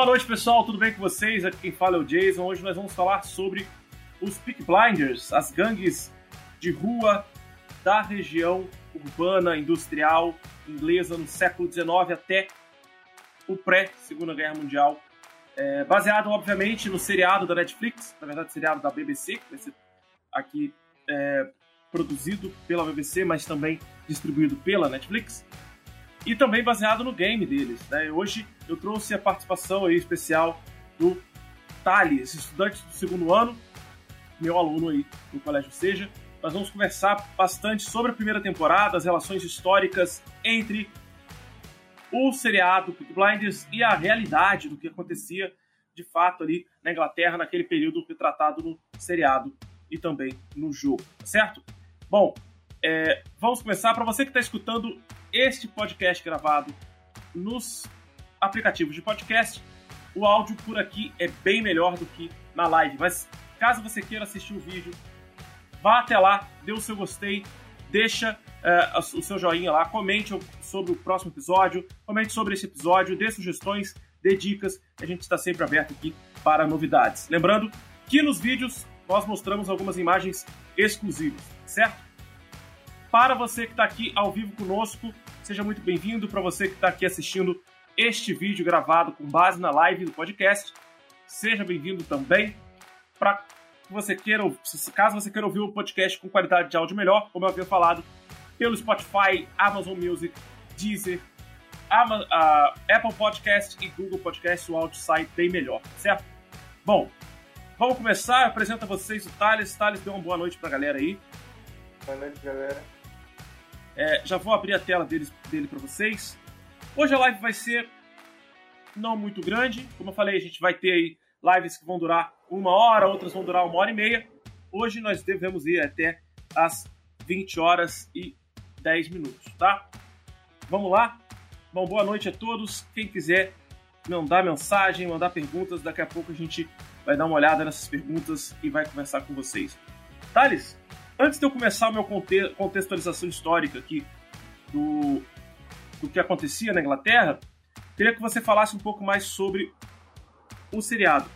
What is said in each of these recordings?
Boa noite, pessoal. Tudo bem com vocês? Aqui quem fala é o Jason. Hoje nós vamos falar sobre os Peak Blinders, as gangues de rua da região urbana, industrial, inglesa no século XIX até o pré-Segunda Guerra Mundial. É, baseado, obviamente, no seriado da Netflix, na verdade, seriado da BBC, que vai ser aqui é, produzido pela BBC, mas também distribuído pela Netflix. E também baseado no game deles. Né? Hoje eu trouxe a participação aí especial do Thales, estudante do segundo ano, meu aluno aí no Colégio Seja. Nós vamos conversar bastante sobre a primeira temporada, as relações históricas entre o seriado Peaky Blinders e a realidade do que acontecia de fato ali na Inglaterra naquele período retratado no seriado e também no jogo, tá certo? Bom, é, vamos começar. Para você que está escutando este podcast gravado nos aplicativos de podcast, o áudio por aqui é bem melhor do que na live. Mas caso você queira assistir o vídeo, vá até lá, dê o seu gostei, deixa uh, o seu joinha lá, comente sobre o próximo episódio, comente sobre esse episódio, dê sugestões, dê dicas. A gente está sempre aberto aqui para novidades. Lembrando que nos vídeos nós mostramos algumas imagens exclusivas, certo? Para você que está aqui ao vivo conosco, seja muito bem-vindo. Para você que está aqui assistindo este vídeo gravado com base na live do podcast, seja bem-vindo também. Para você queira, caso você queira ouvir o podcast com qualidade de áudio melhor, como eu havia falado, pelo Spotify, Amazon Music, Deezer, Apple Podcast e Google Podcast, o áudio sai bem melhor, certo? Bom, vamos começar. Apresento a vocês o Thales. Thales, dê uma boa noite para a galera aí. Boa noite, galera. É, já vou abrir a tela dele, dele para vocês. Hoje a live vai ser não muito grande. Como eu falei, a gente vai ter aí lives que vão durar uma hora, outras vão durar uma hora e meia. Hoje nós devemos ir até as 20 horas e 10 minutos, tá? Vamos lá? Bom, boa noite a todos. Quem quiser mandar mensagem, mandar perguntas, daqui a pouco a gente vai dar uma olhada nessas perguntas e vai conversar com vocês. Thales, antes de eu começar a minha contextualização histórica aqui do, do que acontecia na Inglaterra, queria que você falasse um pouco mais sobre o seriado.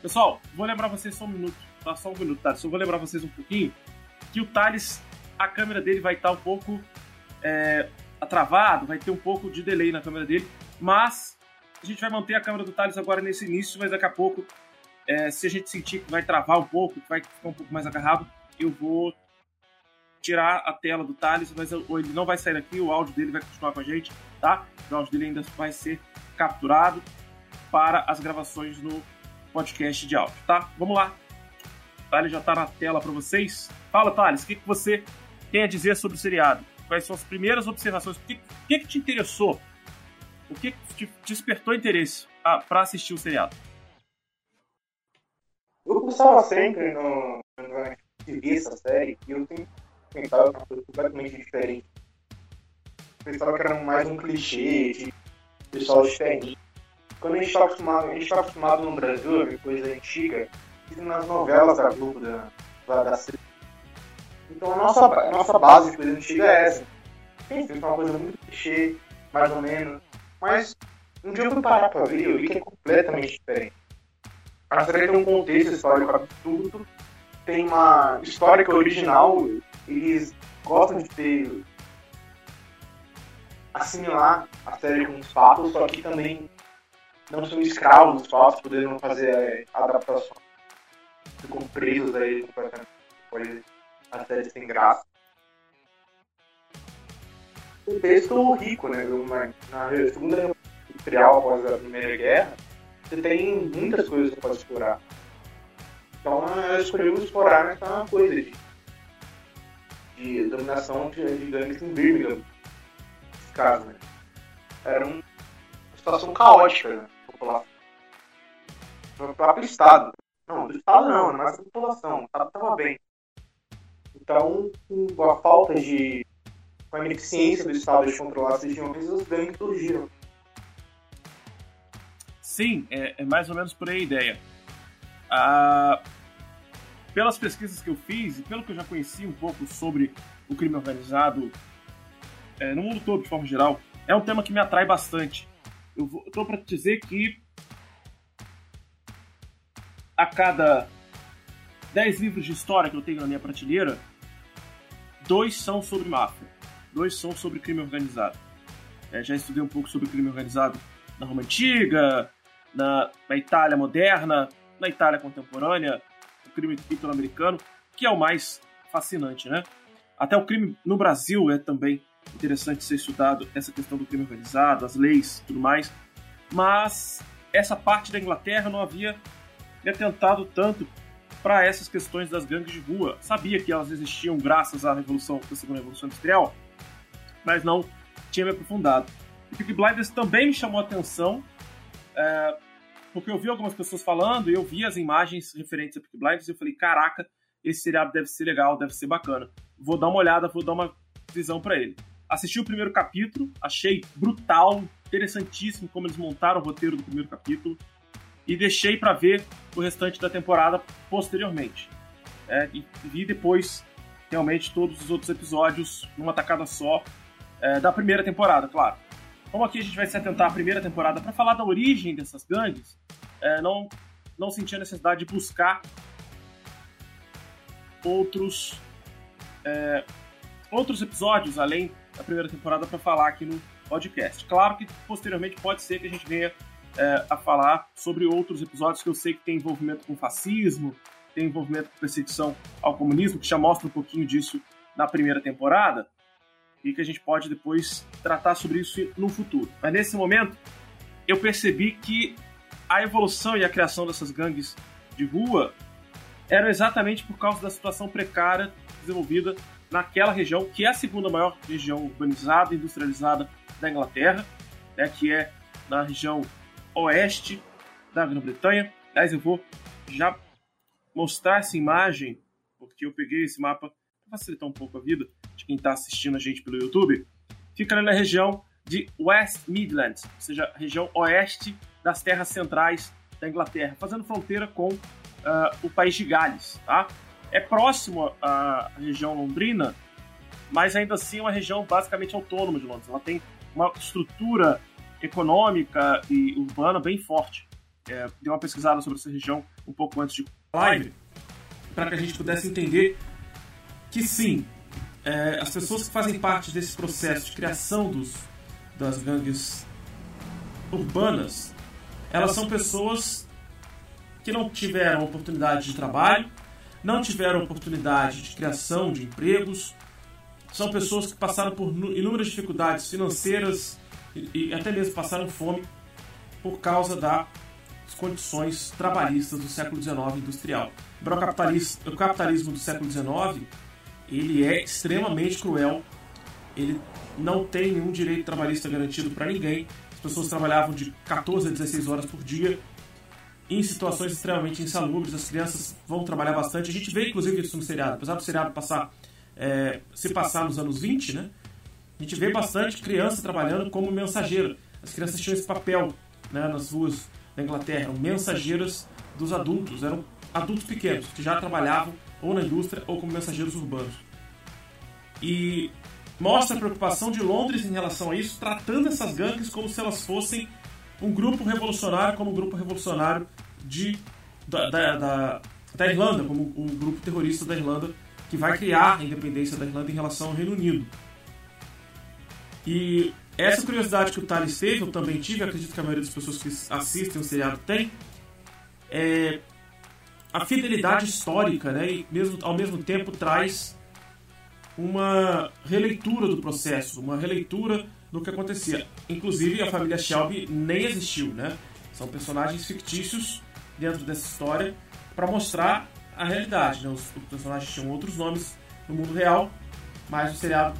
Pessoal, vou lembrar vocês só um minuto, tá? Só um minuto, tá? Só vou lembrar vocês um pouquinho que o Thales, a câmera dele vai estar um pouco é, travado, vai ter um pouco de delay na câmera dele, mas a gente vai manter a câmera do Thales agora nesse início, mas daqui a pouco, é, se a gente sentir que vai travar um pouco, que vai ficar um pouco mais agarrado, eu vou tirar a tela do Thales, mas ele não vai sair daqui, o áudio dele vai continuar com a gente, tá? O áudio dele ainda vai ser capturado para as gravações no podcast de áudio, tá? Vamos lá. O Thales já está na tela para vocês. Fala, Thales, o que, que você tem a dizer sobre o seriado? Quais são as primeiras observações? O que, que, que te interessou? O que te despertou interesse ah, para assistir o seriado? Eu pensava sempre no, no, vi essa série e eu sempre pensava uma coisa completamente diferente. Pensava que era mais um clichê de pessoal diferente. Quando a gente está acostumado, a gente tá acostumado no Brasil a ver coisa antiga, nas novelas da Globo, da, da, da Então a nossa, a nossa base de coisa antiga é essa. Tem uma coisa muito clichê, mais ou menos. Mas um dia eu fui parar pra ver e eu vi que é completamente diferente. A série tem um contexto histórico absurdo, tem uma história que é original, eles gostam de ter assimilar a série com os fatos, só que também não são escravos dos fatos, poderiam fazer é, adaptações. Ficam presos aí completamente. Pode a série sem graça. Um texto rico, né? Na Segunda Industrial, após a Primeira Guerra, você tem muitas coisas que você pode explorar. Então, escolheu explorar nessa coisa de de dominação de, de gangues em Birmingham. Nesse caso, né? Era uma situação caótica, né? População. No próprio Estado. Não, do Estado não, mas da população. O Estado estava bem. Então, com a falta de. com a ineficiência do Estado de controlar as regiões, os gangues surgiram. Sim, é, é, mais ou menos por aí a ideia. Ah, pelas pesquisas que eu fiz e pelo que eu já conheci um pouco sobre o crime organizado é, no mundo todo, de forma geral, é um tema que me atrai bastante. Eu estou para dizer que a cada 10 livros de história que eu tenho na minha prateleira, dois são sobre máfia, dois são sobre crime organizado. É, já estudei um pouco sobre crime organizado na Roma Antiga, na, na Itália moderna, na Itália contemporânea, crime italo-americano, que é o mais fascinante, né? Até o crime no Brasil é também interessante ser estudado, essa questão do crime organizado, as leis tudo mais. Mas essa parte da Inglaterra não havia me atentado tanto para essas questões das gangues de rua. Sabia que elas existiam graças à revolução, à segunda revolução industrial, mas não tinha me aprofundado. E Peaky Blinders também me chamou a atenção, é, porque eu vi algumas pessoas falando e eu vi as imagens referentes a Peaky Blinders e eu falei, caraca, esse seriado deve ser legal, deve ser bacana. Vou dar uma olhada, vou dar uma visão para ele. Assisti o primeiro capítulo, achei brutal, interessantíssimo como eles montaram o roteiro do primeiro capítulo e deixei para ver o restante da temporada posteriormente. É, e vi depois realmente todos os outros episódios numa tacada só é, da primeira temporada, claro. Como aqui a gente vai se atentar à primeira temporada para falar da origem dessas gangues, é, não, não senti a necessidade de buscar outros é, outros episódios além da primeira temporada para falar aqui no podcast. Claro que posteriormente pode ser que a gente venha é, a falar sobre outros episódios que eu sei que tem envolvimento com fascismo, tem envolvimento com perseguição ao comunismo, que já mostra um pouquinho disso na primeira temporada, e que a gente pode depois tratar sobre isso no futuro. Mas nesse momento, eu percebi que a evolução e a criação dessas gangues de rua eram exatamente por causa da situação precária desenvolvida naquela região, que é a segunda maior região urbanizada e industrializada da Inglaterra, né, que é na região oeste da Grã-Bretanha. Aliás, eu vou já mostrar essa imagem, porque eu peguei esse mapa para facilitar um pouco a vida de quem está assistindo a gente pelo YouTube. Fica na região de West Midlands, ou seja, região oeste das terras centrais da Inglaterra, fazendo fronteira com uh, o país de Gales. Tá? É próximo à região londrina, mas ainda assim é uma região basicamente autônoma de Londres. Ela tem uma estrutura econômica e urbana bem forte. É, dei uma pesquisada sobre essa região um pouco antes de live, para que a gente pudesse entender que sim, é, as pessoas que fazem parte desse processo de criação dos, das gangues urbanas, elas são pessoas que não tiveram oportunidade de trabalho, não tiveram oportunidade de criação de empregos, são pessoas que passaram por inúmeras dificuldades financeiras e, e até mesmo passaram fome por causa das condições trabalhistas do século XIX industrial. O capitalismo, do século XIX ele é extremamente cruel, ele não tem nenhum direito trabalhista garantido para ninguém. As pessoas trabalhavam de 14 a 16 horas por dia em situações extremamente insalubres. As crianças vão trabalhar bastante. A gente vê, inclusive, isso no seriado. Apesar do seriado passar, é, se passar nos anos 20, né? A gente vê bastante criança trabalhando como mensageira. As crianças tinham esse papel né, nas ruas da Inglaterra, mensageiras dos adultos, eram adultos pequenos que já trabalhavam ou na indústria ou como mensageiros urbanos. E mostra a preocupação de Londres em relação a isso, tratando essas gangues como se elas fossem um grupo revolucionário, como um grupo revolucionário de, da, da, da, da Irlanda, como um grupo terrorista da Irlanda que vai criar a independência da Irlanda em relação ao Reino Unido. E essa curiosidade que o Thales teve, eu também tive, acredito que a maioria das pessoas que assistem o seriado tem, é a fidelidade histórica, né? E mesmo, ao mesmo tempo traz uma releitura do processo, uma releitura do que acontecia. Inclusive a família Shelby nem existiu, né? São personagens fictícios dentro dessa história para mostrar a realidade. Né? Os, os personagens tinham outros nomes no mundo real, mas o seriado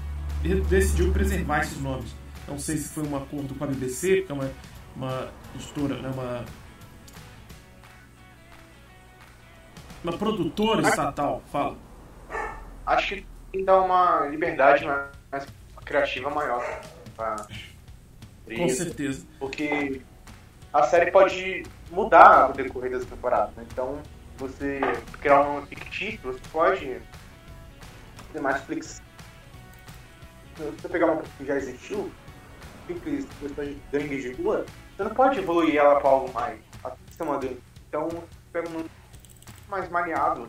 decidiu preservar esses nomes. Não sei se foi um acordo com a BBC, que é uma, uma editora, né, uma uma produtora estatal, fala. Acho que tem que dar uma liberdade mais criativa maior pra Com certeza. Porque a série pode mudar no decorrer das temporadas, né? Então, você criar um fictício, você pode ter mais flexível. Se você pegar uma que já existiu, simples questão de gangue de rua, você não pode evoluir ela para algo mais. Então, pega um mais maniado.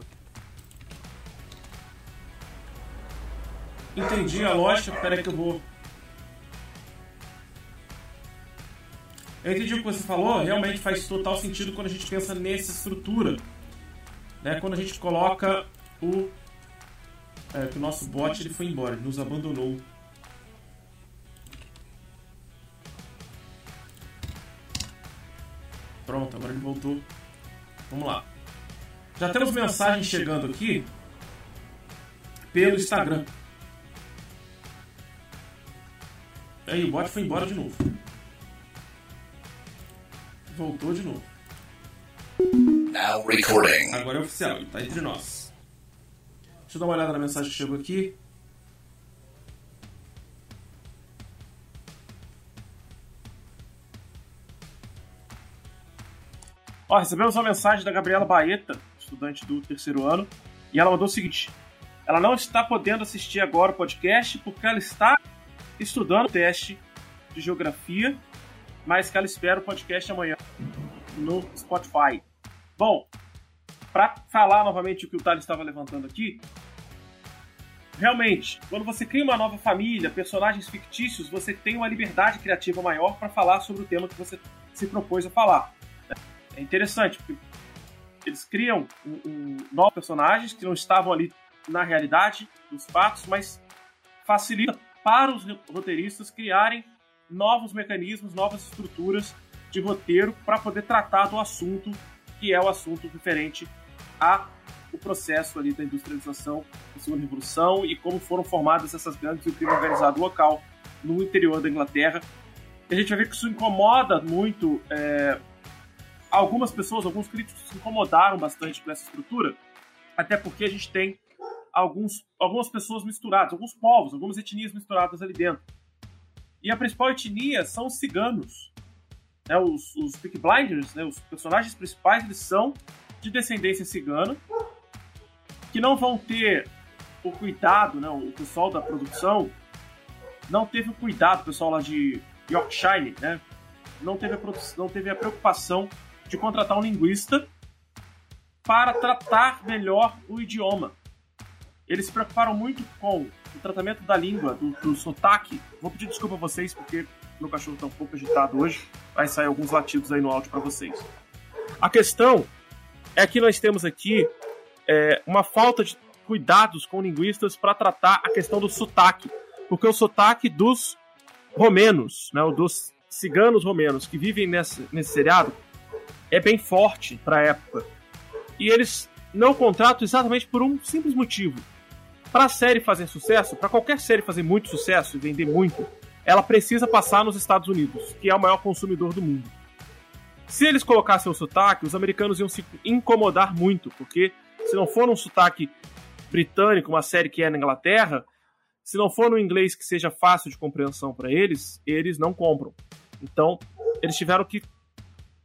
Entendi a lógica, peraí que eu vou. Eu entendi o que você falou, realmente faz total sentido quando a gente pensa nessa estrutura. Né? Quando a gente coloca o. É, que o nosso bot ele foi embora, ele nos abandonou. Pronto, agora ele voltou. Vamos lá. Já temos mensagens chegando aqui pelo Instagram. Aí, o bot foi embora de novo. Voltou de novo. Now recording. Agora é oficial, ele tá entre nós. Deixa eu dar uma olhada na mensagem que chegou aqui. Ó, recebemos uma mensagem da Gabriela Baeta, estudante do terceiro ano, e ela mandou o seguinte: ela não está podendo assistir agora o podcast porque ela está estudando o teste de geografia, mas que ela espera o podcast amanhã no Spotify. Bom, para falar novamente o que o Thales estava levantando aqui, realmente, quando você cria uma nova família, personagens fictícios, você tem uma liberdade criativa maior para falar sobre o tema que você se propôs a falar. É interessante, porque eles criam um, um, novos personagens que não estavam ali na realidade dos fatos, mas facilita para os roteiristas criarem novos mecanismos, novas estruturas de roteiro para poder tratar do assunto que é o assunto referente a o processo ali da industrialização da segunda revolução e como foram formadas essas gangues e o crime organizado local no interior da Inglaterra. E a gente vai ver que isso incomoda muito é, algumas pessoas, alguns críticos se incomodaram bastante com essa estrutura, até porque a gente tem alguns, algumas pessoas misturadas, alguns povos, algumas etnias misturadas ali dentro. E a principal etnia são os ciganos. Né, os, os Peak Blinders, né, os personagens principais, eles são de descendência cigana, que não vão ter o cuidado, né, o pessoal da produção não teve o cuidado, o pessoal lá de Yorkshire, né, não teve a, não teve a preocupação de contratar um linguista para tratar melhor o idioma. Eles se preocuparam muito com o tratamento da língua, do, do sotaque. Vou pedir desculpa a vocês porque meu cachorro está um pouco agitado hoje. Vai sair alguns latidos aí no áudio para vocês. A questão é que nós temos aqui é, uma falta de cuidados com linguistas para tratar a questão do sotaque. Porque o sotaque dos romenos, né, dos ciganos romenos que vivem nesse, nesse seriado, é bem forte para a época. E eles não contratam exatamente por um simples motivo. Para a série fazer sucesso, para qualquer série fazer muito sucesso e vender muito, ela precisa passar nos Estados Unidos, que é o maior consumidor do mundo. Se eles colocassem o sotaque, os americanos iam se incomodar muito, porque se não for um sotaque britânico, uma série que é na Inglaterra, se não for no inglês que seja fácil de compreensão para eles, eles não compram. Então, eles tiveram que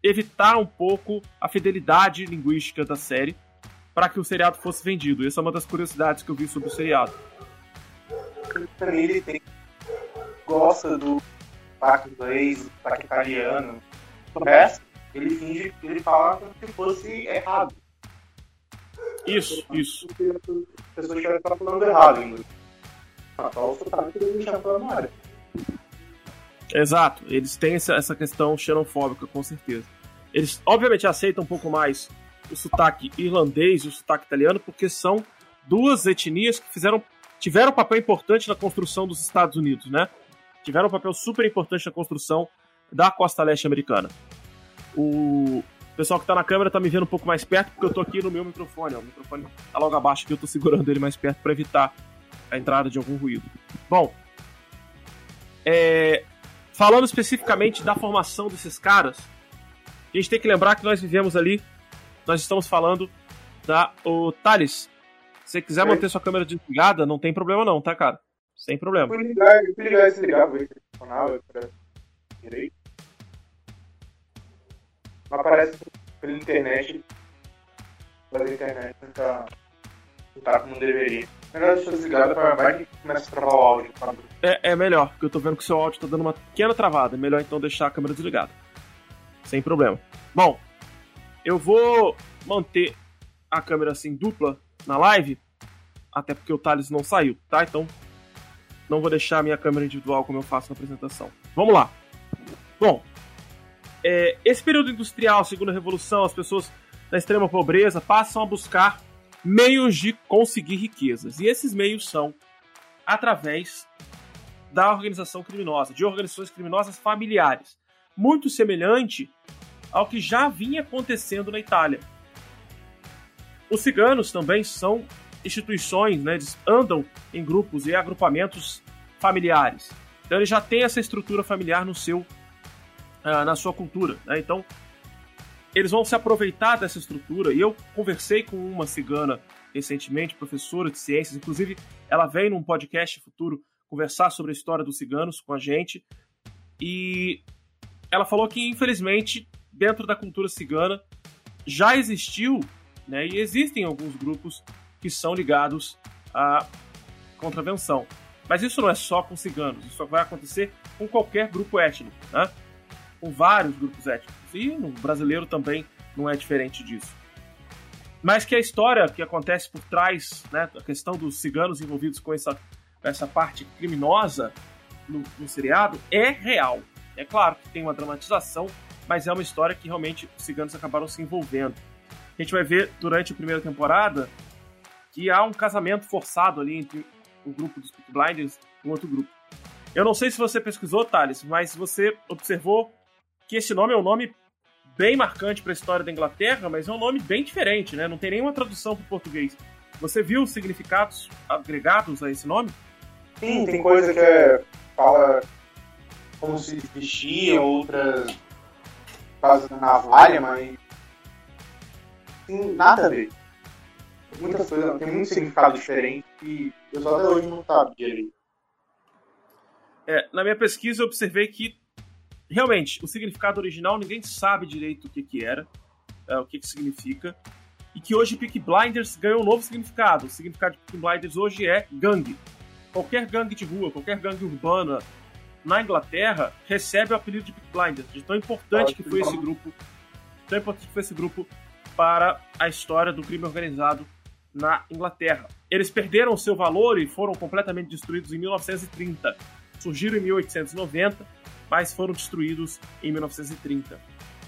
evitar um pouco a fidelidade linguística da série para que o seriado fosse vendido. Essa é uma das curiosidades que eu vi sobre o seriado. Ele tem gosta do sotaque inglês, do sotaque italiano. Resto, ele finge que ele fala como se fosse errado. Isso, isso. As pessoas estão falando errado inglês. Só o sotaque que ele já falando área. Exato, eles têm essa questão xenofóbica, com certeza. Eles, obviamente, aceitam um pouco mais o sotaque irlandês e o sotaque italiano, porque são duas etnias que fizeram, tiveram um papel importante na construção dos Estados Unidos, né? Tiveram um papel super importante na construção da costa leste americana. O pessoal que tá na câmera tá me vendo um pouco mais perto, porque eu tô aqui no meu microfone, ó. O microfone tá logo abaixo aqui, eu tô segurando ele mais perto para evitar a entrada de algum ruído. Bom, é, falando especificamente da formação desses caras, a gente tem que lembrar que nós vivemos ali, nós estamos falando da. O Thales, se você quiser manter sua câmera desligada, não tem problema não, tá, cara? Sem problema. Fui ligar, fui ligar esse ligar, direito. Não aparece pela internet. Pela internet não tá, não tá como deveria. Melhor deixar desligado para vai que começa a travar o áudio. É, é melhor, porque eu tô vendo que o seu áudio tá dando uma pequena travada. É melhor então deixar a câmera desligada. Sem problema. Bom, eu vou manter a câmera assim dupla na live, até porque o Thales não saiu, tá? Então não vou deixar a minha câmera individual como eu faço na apresentação. Vamos lá. Bom, é, esse período industrial, segunda revolução, as pessoas da extrema pobreza passam a buscar meios de conseguir riquezas. E esses meios são através da organização criminosa, de organizações criminosas familiares. Muito semelhante ao que já vinha acontecendo na Itália. Os ciganos também são instituições, né, eles andam em grupos e agrupamentos familiares. Então ele já tem essa estrutura familiar no seu, uh, na sua cultura. Né? Então eles vão se aproveitar dessa estrutura. E eu conversei com uma cigana recentemente, professora de ciências, inclusive ela vem num podcast futuro conversar sobre a história dos ciganos com a gente. E ela falou que, infelizmente, dentro da cultura cigana já existiu, né, e existem alguns grupos que são ligados à contravenção. Mas isso não é só com ciganos, isso vai acontecer com qualquer grupo étnico, né? com vários grupos étnicos. E no brasileiro também não é diferente disso. Mas que a história que acontece por trás, né, a questão dos ciganos envolvidos com essa, essa parte criminosa no, no seriado, é real. É claro que tem uma dramatização, mas é uma história que realmente os ciganos acabaram se envolvendo. A gente vai ver durante a primeira temporada que há um casamento forçado ali entre o grupo dos Blinders e um outro grupo. Eu não sei se você pesquisou, Thales, mas você observou que esse nome é um nome bem marcante para a história da Inglaterra, mas é um nome bem diferente, né? Não tem nenhuma tradução para o português. Você viu os significados agregados a esse nome? Sim, tem coisa que é, fala como se vestia, outras faz navalha, mas tem nada a ver. Muitas coisas, tem muito significado diferente e eu só até hoje não sabe direito. É, na minha pesquisa eu observei que realmente, o significado original ninguém sabe direito o que, que era, é, o que, que significa, e que hoje Peak Blinders ganhou um novo significado. O significado de Peak Blinders hoje é gangue. Qualquer gangue de rua, qualquer gangue urbana na Inglaterra recebe o apelido de Peak Blinders. De tão importante que foi esse grupo, tão importante que foi esse grupo para a história do crime organizado na Inglaterra. Eles perderam seu valor e foram completamente destruídos em 1930. Surgiram em 1890 mas foram destruídos em 1930.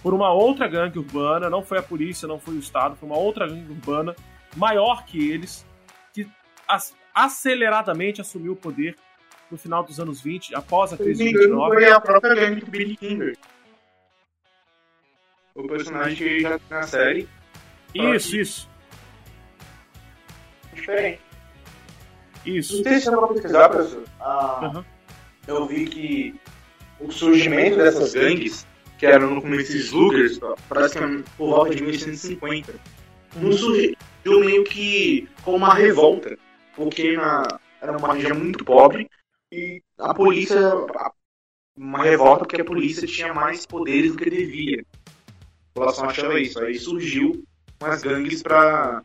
Por uma outra gangue urbana, não foi a polícia, não foi o Estado, foi uma outra gangue urbana maior que eles, que aceleradamente assumiu o poder no final dos anos 20, após a crise de 29. Foi a própria gangue do Billy Kinger. O personagem que já na série. Isso, isso. Diferente. Isso. Não sei se vai pesquisar, professor. Ah, uhum. Eu vi que o surgimento dessas gangues, que eram no começo sluggers, praticamente por volta de 1850, não surgiu meio que como uma revolta, porque na, era uma região muito pobre e a polícia. Uma revolta porque a polícia tinha mais poderes do que devia. A população achava isso. Aí surgiu umas gangues para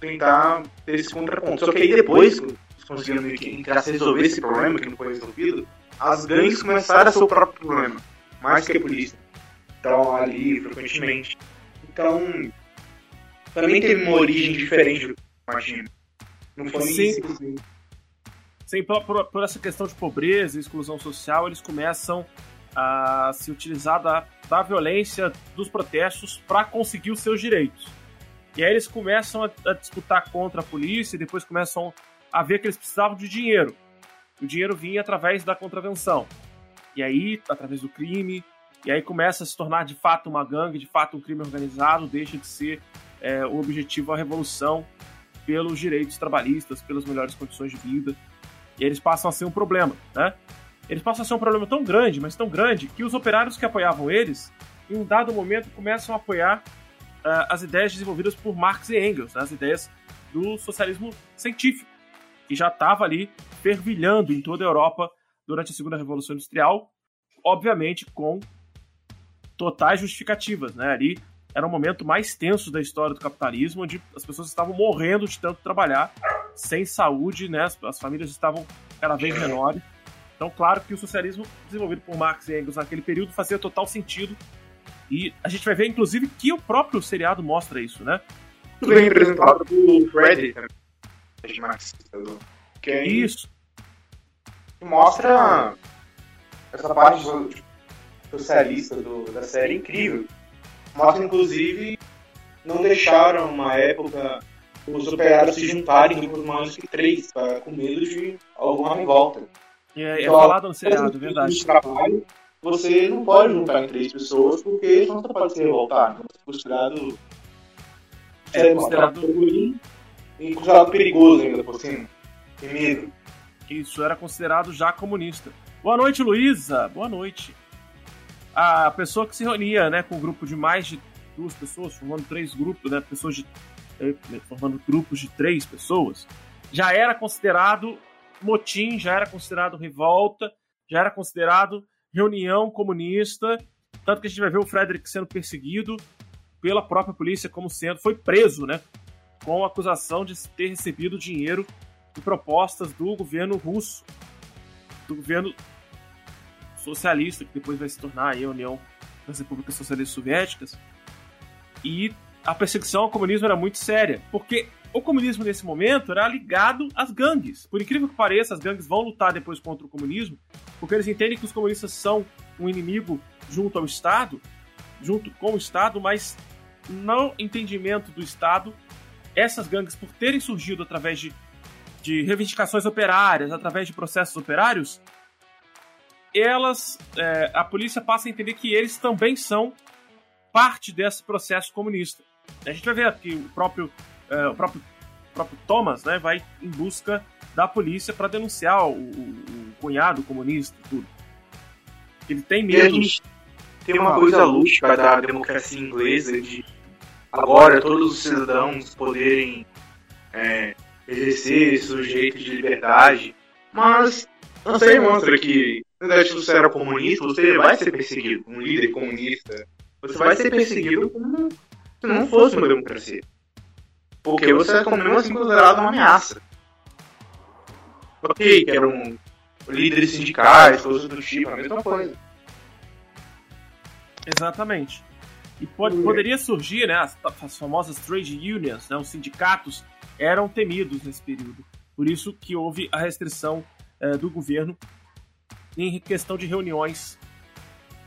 tentar ter esse contraponto. Só que aí depois, conseguiram resolver esse problema que não foi resolvido, as gangues começaram a ser o próprio problema, mais que a polícia. Então, ali, frequentemente. Então, também teve uma origem diferente do Martinho. Não foi Sim. simplesmente. Sim, por, por, por, essa questão de pobreza e exclusão social, eles começam a se utilizar da, da violência dos protestos para conseguir os seus direitos. E aí eles começam a, a disputar contra a polícia e depois começam a ver que eles precisavam de dinheiro o dinheiro vinha através da contravenção. E aí, através do crime, e aí começa a se tornar de fato uma gangue, de fato um crime organizado, deixa de ser é, o objetivo a revolução pelos direitos trabalhistas, pelas melhores condições de vida. E eles passam a ser um problema, né? Eles passam a ser um problema tão grande, mas tão grande, que os operários que apoiavam eles, em um dado momento, começam a apoiar uh, as ideias desenvolvidas por Marx e Engels, né? as ideias do socialismo científico que já estava ali fervilhando em toda a Europa durante a Segunda Revolução Industrial, obviamente com totais justificativas, né? Ali era o momento mais tenso da história do capitalismo, onde as pessoas estavam morrendo de tanto trabalhar, sem saúde, né? As, as famílias estavam cada vez menores. Então, claro que o socialismo desenvolvido por Marx e Engels naquele período fazia total sentido. E a gente vai ver, inclusive, que o próprio seriado mostra isso, né? muito bem representado pelo Freddy também. Marxista, que é Isso. mostra essa parte do- socialista do- da série incrível. Mostra, inclusive, não deixaram uma época os operários se juntarem em grupos maiores que três, com medo de alguma revolta. É, é Então, falado no seriado, verdade. De trabalho, você não pode juntar em três pessoas, porque senão você pode se revoltar. Então, você é considerado. É considerado- ruim E considerado perigoso ainda por cima. Tem medo. Isso era considerado já comunista. Boa noite, Luísa. Boa noite. A pessoa que se reunia, né, com um grupo de mais de duas pessoas, formando três grupos, né, pessoas de eh, formando grupos de três pessoas, já era considerado motim, já era considerado revolta, já era considerado reunião comunista, tanto que a gente vai ver o Frederick sendo perseguido pela própria polícia como sendo foi preso, né, com a acusação de ter recebido dinheiro de propostas do governo russo, do governo socialista, que depois vai se tornar a União das Repúblicas Socialistas Soviéticas. E a perseguição ao comunismo era muito séria, porque o comunismo nesse momento era ligado às gangues. Por incrível que pareça, as gangues vão lutar depois contra o comunismo, porque eles entendem que os comunistas são um inimigo junto ao Estado, junto com o Estado, mas no entendimento do Estado, essas gangues, por terem surgido através de de reivindicações operárias, através de processos operários, elas, é, a polícia passa a entender que eles também são parte desse processo comunista. A gente vai ver que o próprio, é, o próprio, o próprio Thomas né, vai em busca da polícia para denunciar o, o- o cunhado comunista e tudo. Ele tem medo. tem uma coisa lúdica da democracia inglesa de agora todos os cidadãos poderem é, exercer esse sujeito de liberdade, mas sei, mostra que na verdade, se você era comunista, você vai ser perseguido, um líder comunista, você vai ser perseguido como se não fosse uma democracia. Porque você é como mesmo assim considerado uma ameaça. Ok, que eram líderes sindicais, coisas do tipo, a mesma coisa. Exatamente. E pode- poderia surgir, né, as, as famosas trade unions, né, os sindicatos eram temidos nesse período. Por isso que houve a restrição eh, do governo em questão de reuniões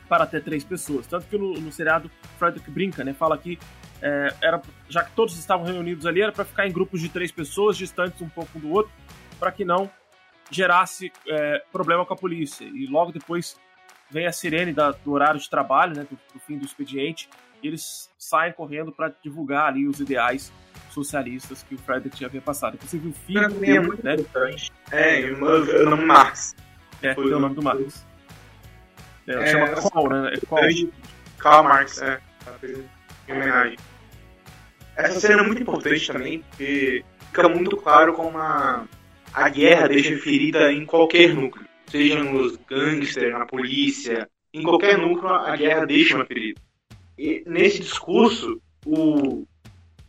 para até três pessoas. Tanto que no, no seriado Frederick brinca, né, fala que eh, era, já que todos estavam reunidos ali, era para ficar em grupos de três pessoas, distantes um pouco um do outro, para que não gerasse eh, problema com a polícia. E logo depois vem a sirene da- do horário de trabalho, né, do, do fim do expediente, e eles saem correndo para divulgar ali os ideais socialistas que o Frederick já havia passado. Inclusive o filho é muito né, importante. É, eu não Marx. é, Foi o o- nome do Marx. É, É, chama Call, né? É Call. Karl Marx, é. Em homenagem. Essa cena é muito importante também, porque fica muito claro como a, a guerra deixa ferida em qualquer núcleo. Seja nos gangsters, na polícia, em qualquer núcleo a guerra deixa uma ferida. E nesse discurso, o,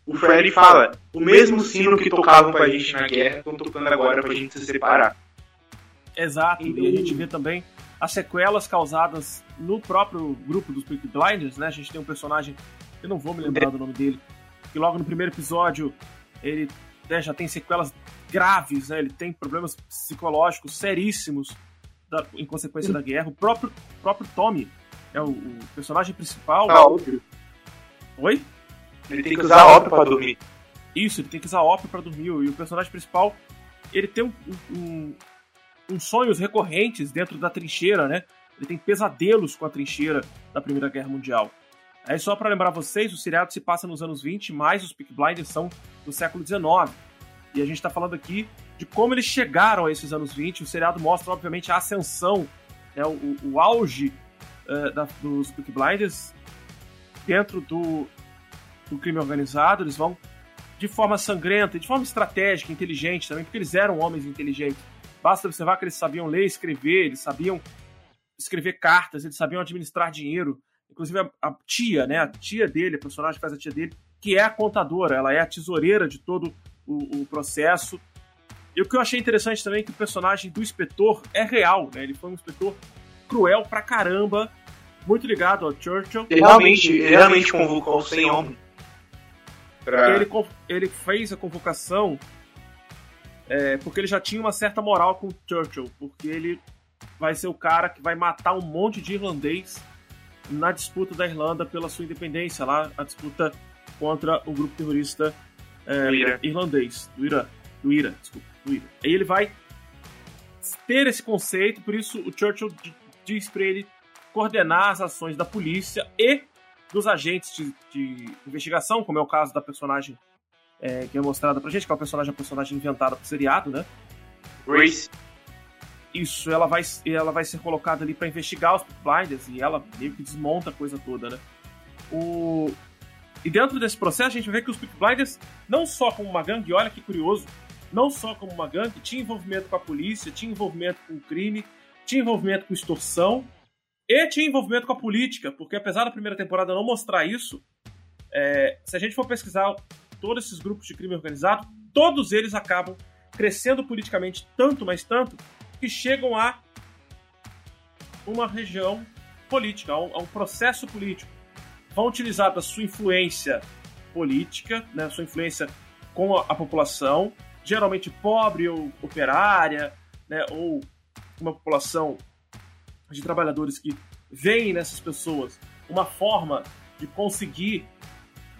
o Freddy fala: o mesmo sino que tocavam pra gente na guerra estão tocando agora pra gente se separar. Exato, e a gente vê também as sequelas causadas no próprio grupo dos Peaky Blinders, né? A gente tem um personagem, eu não vou me lembrar do nome dele, que logo no primeiro episódio ele né, já tem sequelas graves, né? Ele tem problemas psicológicos seríssimos da- em consequência da guerra. O próprio, próprio Tommy é o, o personagem principal. Tá óbvio. Oi? Ele tem que usar ópio pra dormir. Isso, ele tem que usar ópio pra dormir. E o personagem principal, ele tem um, um- uns sonhos recorrentes dentro da trincheira, né? Ele tem pesadelos com a trincheira da Primeira Guerra Mundial. Aí só pra lembrar vocês, o seriado se passa nos anos 20, mas os Peaky Blinders são do século 19. E a gente tá falando aqui de como eles chegaram a esses anos 20. O seriado mostra, obviamente, a ascensão, né? o, o- auge eh, da- dos Peaky Blinders dentro do, do crime organizado. Eles vão de forma sangrenta, de forma estratégica, inteligente também, porque eles eram homens inteligentes. Basta observar que eles sabiam ler escrever, eles sabiam escrever cartas, eles sabiam administrar dinheiro. Inclusive a, a tia, né? A tia dele, a personagem que faz a tia dele, que é a contadora, ela é a tesoureira de todo o, o processo. E o que eu achei interessante também é que o personagem do inspetor é real, né? Ele foi um inspetor cruel pra caramba, muito ligado ao Churchill. Ele realmente, ele realmente convocou os 100 homens. Pra... Ele, ele fez a convocação é, porque ele já tinha uma certa moral com o Churchill, porque ele vai ser o cara que vai matar um monte de irlandês na disputa da Irlanda pela sua independência, lá a disputa contra o grupo terrorista é, irlandês, do Irã, do Ira, desculpa, Ira. Aí ele vai ter esse conceito, por isso o Churchill diz para ele coordenar as ações da polícia e dos agentes de, de investigação, como é o caso da personagem é, que é mostrada pra gente, que é uma personagem, uma personagem inventada pro seriado, né? Grace. Isso, ela vai, ela vai ser colocada ali para investigar os Blinders e ela meio que desmonta a coisa toda, né? O... E dentro desse processo a gente vê que os Peak Blinders, não só como uma gangue, olha que curioso, não só como uma gangue, tinha envolvimento com a polícia, tinha envolvimento com o crime, tinha envolvimento com extorsão e tinha envolvimento com a política, porque apesar da primeira temporada não mostrar isso, é, se a gente for pesquisar todos esses grupos de crime organizado, todos eles acabam crescendo politicamente tanto, mas tanto, que chegam a uma região política, a um, a um processo político. Vão utilizar da sua influência política, né, sua influência com a, a população, geralmente pobre ou operária, né, ou uma população de trabalhadores que veem nessas pessoas uma forma de conseguir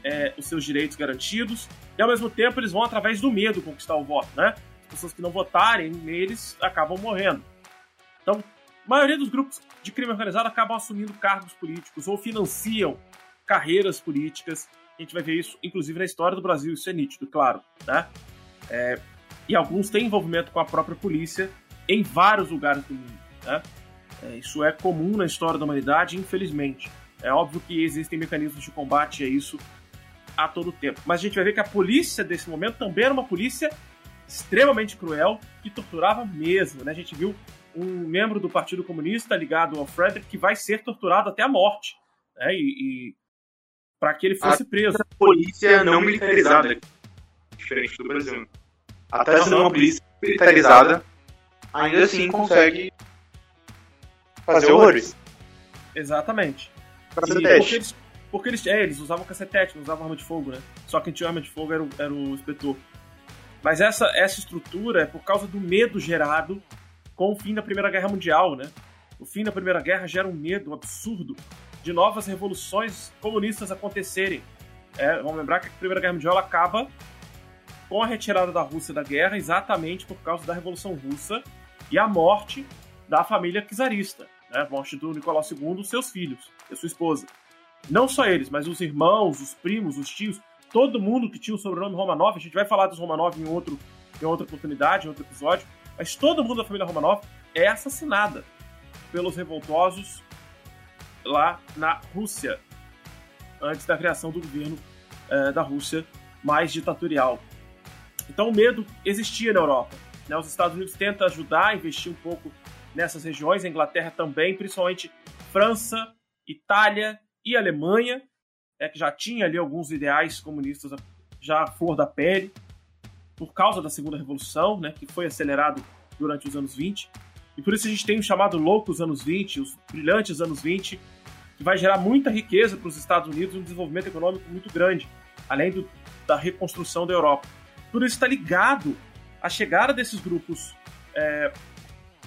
é, os seus direitos garantidos, e ao mesmo tempo eles vão através do medo conquistar o voto, né? pessoas que não votarem neles acabam morrendo. Então, a maioria dos grupos de crime organizado acabam assumindo cargos políticos ou financiam carreiras políticas. A gente vai ver isso, inclusive, na história do Brasil, isso é nítido, claro. Né? É, e alguns têm envolvimento com a própria polícia em vários lugares do mundo. Né? É, isso é comum na história da humanidade, infelizmente. É óbvio que existem mecanismos de combate a isso a todo tempo. Mas a gente vai ver que a polícia desse momento também era uma polícia extremamente cruel que torturava mesmo. Né? A gente viu um membro do Partido Comunista ligado ao Frederick que vai ser torturado até a morte. Né? E, e para que ele fosse a preso. Polícia não militarizada, diferente do Brasil. Até sendo uma polícia militarizada, ainda assim consegue fazer horrores. Exatamente. Fazer teste. Porque eles, porque eles, é, eles usavam cacetete, não usavam arma de fogo, né? Só quem tinha arma de fogo era o, era o inspetor. Mas essa, essa estrutura é por causa do medo gerado com o fim da Primeira Guerra Mundial, né? O fim da Primeira Guerra gera um medo absurdo de novas revoluções comunistas acontecerem. É, vamos lembrar que a Primeira Guerra Mundial acaba com a retirada da Rússia da guerra exatamente por causa da Revolução Russa e a morte da família czarista, né? Morte do Nicolau II, seus filhos e sua esposa. Não só eles, mas os irmãos, os primos, os tios, todo mundo que tinha o sobrenome Romanov, a gente vai falar dos Romanov em, outro, em outra oportunidade, em outro episódio, mas todo mundo da família Romanov é assassinada pelos revoltosos lá na Rússia, antes da criação do governo é, da Rússia mais ditatorial. Então o medo existia na Europa. Né? Os Estados Unidos tentam ajudar, investir um pouco nessas regiões, a Inglaterra também, principalmente França, Itália e Alemanha, é, que já tinha ali alguns ideais comunistas já à flor da pele, por causa da Segunda Revolução, né, que foi acelerado durante os anos 20. E por isso a gente tem o chamado loucos anos 20, os brilhantes anos 20, que vai gerar muita riqueza para os Estados Unidos, um desenvolvimento econômico muito grande, além do, da reconstrução da Europa. Tudo isso está ligado à chegada desses grupos, é,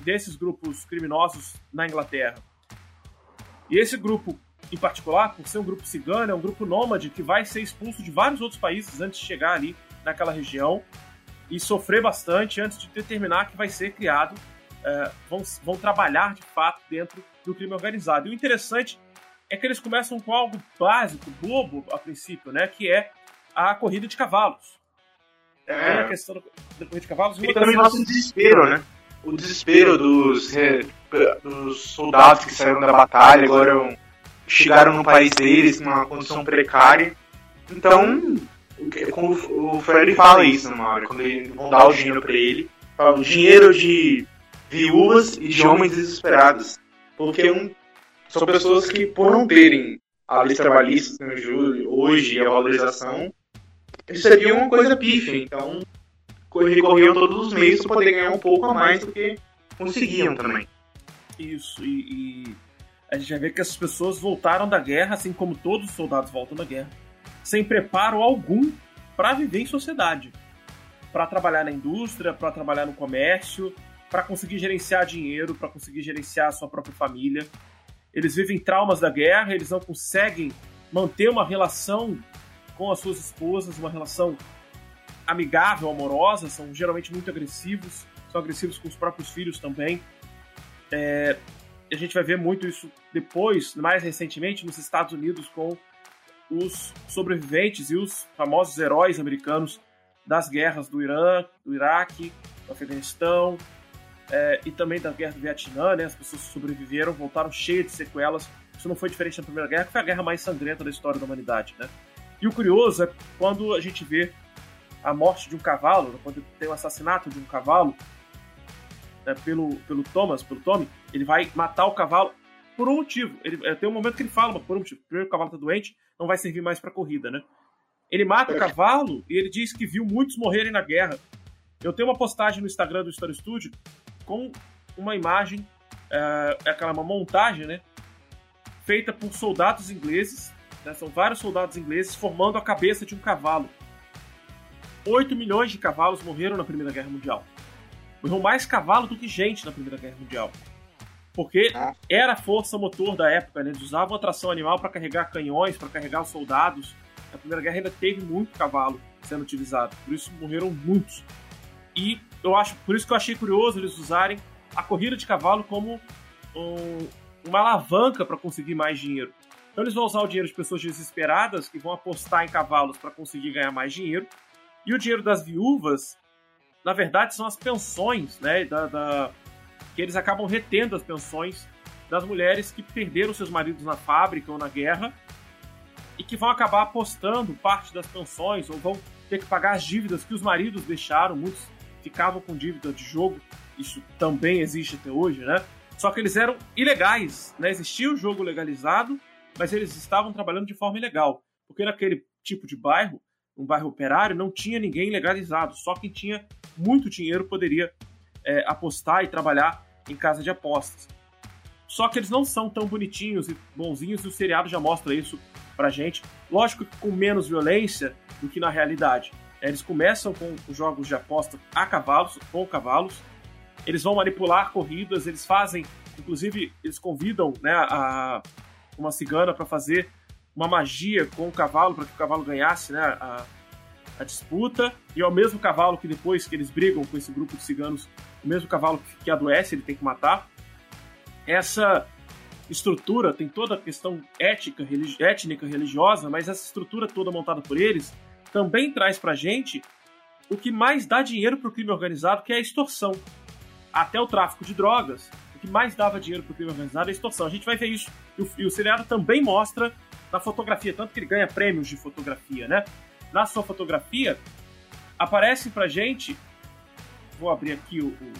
desses grupos criminosos na Inglaterra. E esse grupo em particular, por ser um grupo cigano, é um grupo nômade que vai ser expulso de vários outros países antes de chegar ali naquela região e sofrer bastante antes de determinar que vai ser criado, é, vão, vão trabalhar de fato dentro do crime organizado. E o interessante é que eles começam com algo básico, bobo a princípio, né? Que é a corrida de cavalos. É, a questão da corrida de cavalos. E também nosso desespero, né? O desespero dos, dos soldados que saíram da batalha agora chegaram no país deles numa condição precária. Então, o Freddy fala isso numa hora, quando eles vão dar o dinheiro para ele, fala, o dinheiro de viúvas e de homens desesperados. Porque um, são pessoas que, por não terem a lei trabalhista hoje, a valorização, seria uma coisa pífia. Então, recorriam todos os meios para poder ganhar um pouco a mais do que conseguiam também. Isso, e, e a gente vai ver que essas pessoas voltaram da guerra, assim como todos os soldados voltam da guerra, sem preparo algum para viver em sociedade, para trabalhar na indústria, para trabalhar no comércio, para conseguir gerenciar dinheiro, para conseguir gerenciar a sua própria família. Eles vivem traumas da guerra, eles não conseguem manter uma relação com as suas esposas, uma relação amigável, amorosa, são geralmente muito agressivos, são agressivos com os próprios filhos também. É, a gente vai ver muito isso depois, mais recentemente, nos Estados Unidos, com os sobreviventes e os famosos heróis americanos das guerras do Irã, do Iraque, do Afeganistão é, e também da guerra do Vietnã, né? As pessoas sobreviveram voltaram cheias de sequelas. Isso não foi diferente na Primeira Guerra, que foi a guerra mais sangrenta da história da humanidade, né? E o curioso é quando a gente vê a morte de um cavalo, quando tem o assassinato de um cavalo né, pelo, pelo Thomas, pelo Tommy, ele vai matar o cavalo por um motivo. Ele, é, tem um momento que ele fala, por um motivo. Primeiro, o cavalo tá doente, não vai servir mais para corrida, né? Ele mata o cavalo e ele diz que viu muitos morrerem na guerra. Eu tenho uma postagem no Instagram do Story Studio com uma imagem, é, é aquela uma montagem, né? Feita por soldados ingleses. Né, são vários soldados ingleses formando a cabeça de um cavalo. 8 milhões de cavalos morreram na Primeira Guerra Mundial. Morreu mais cavalo do que gente na Primeira Guerra Mundial. Porque ah. era a força motor da época, né? Eles usavam a tração animal para carregar canhões, para carregar soldados. Na Primeira Guerra ainda teve muito cavalo sendo utilizado, por isso morreram muitos. E eu acho, por isso que eu achei curioso eles usarem a corrida de cavalo como um, uma alavanca para conseguir mais dinheiro. Então eles vão usar o dinheiro de pessoas desesperadas que vão apostar em cavalos para conseguir ganhar mais dinheiro. E o dinheiro das viúvas, na verdade, são as pensões, né? Da, da, que eles acabam retendo as pensões das mulheres que perderam seus maridos na fábrica ou na guerra e que vão acabar apostando parte das pensões ou vão ter que pagar as dívidas que os maridos deixaram. Muitos ficavam com dívida de jogo, isso também existe até hoje, né? Só que eles eram ilegais, né? Existia o jogo legalizado, mas eles estavam trabalhando de forma ilegal, porque naquele tipo de bairro, um bairro operário, não tinha ninguém legalizado, só quem tinha muito dinheiro poderia é, apostar e trabalhar em casa de apostas. Só que eles não são tão bonitinhos e bonzinhos e o seriado já mostra isso pra gente. Lógico que com menos violência do que na realidade. É, eles começam com os jogos de aposta a cavalos, com cavalos. Eles vão manipular corridas, eles fazem, inclusive, eles convidam né, a, uma cigana para fazer uma magia com o cavalo, para que o cavalo ganhasse né, a, a disputa. E é o mesmo cavalo que depois que eles brigam com esse grupo de ciganos o mesmo cavalo que adoece, ele tem que matar. Essa estrutura tem toda a questão ética, religi étnica, religiosa, mas essa estrutura toda montada por eles também traz pra gente o que mais dá dinheiro pro crime organizado, que é a extorsão. Até o tráfico de drogas, o que mais dava dinheiro pro crime organizado é a extorsão. A gente vai ver isso. E o, e o seriado também mostra na fotografia, tanto que ele ganha prêmios de fotografia, né? Na sua fotografia, aparece pra gente vou abrir aqui o, o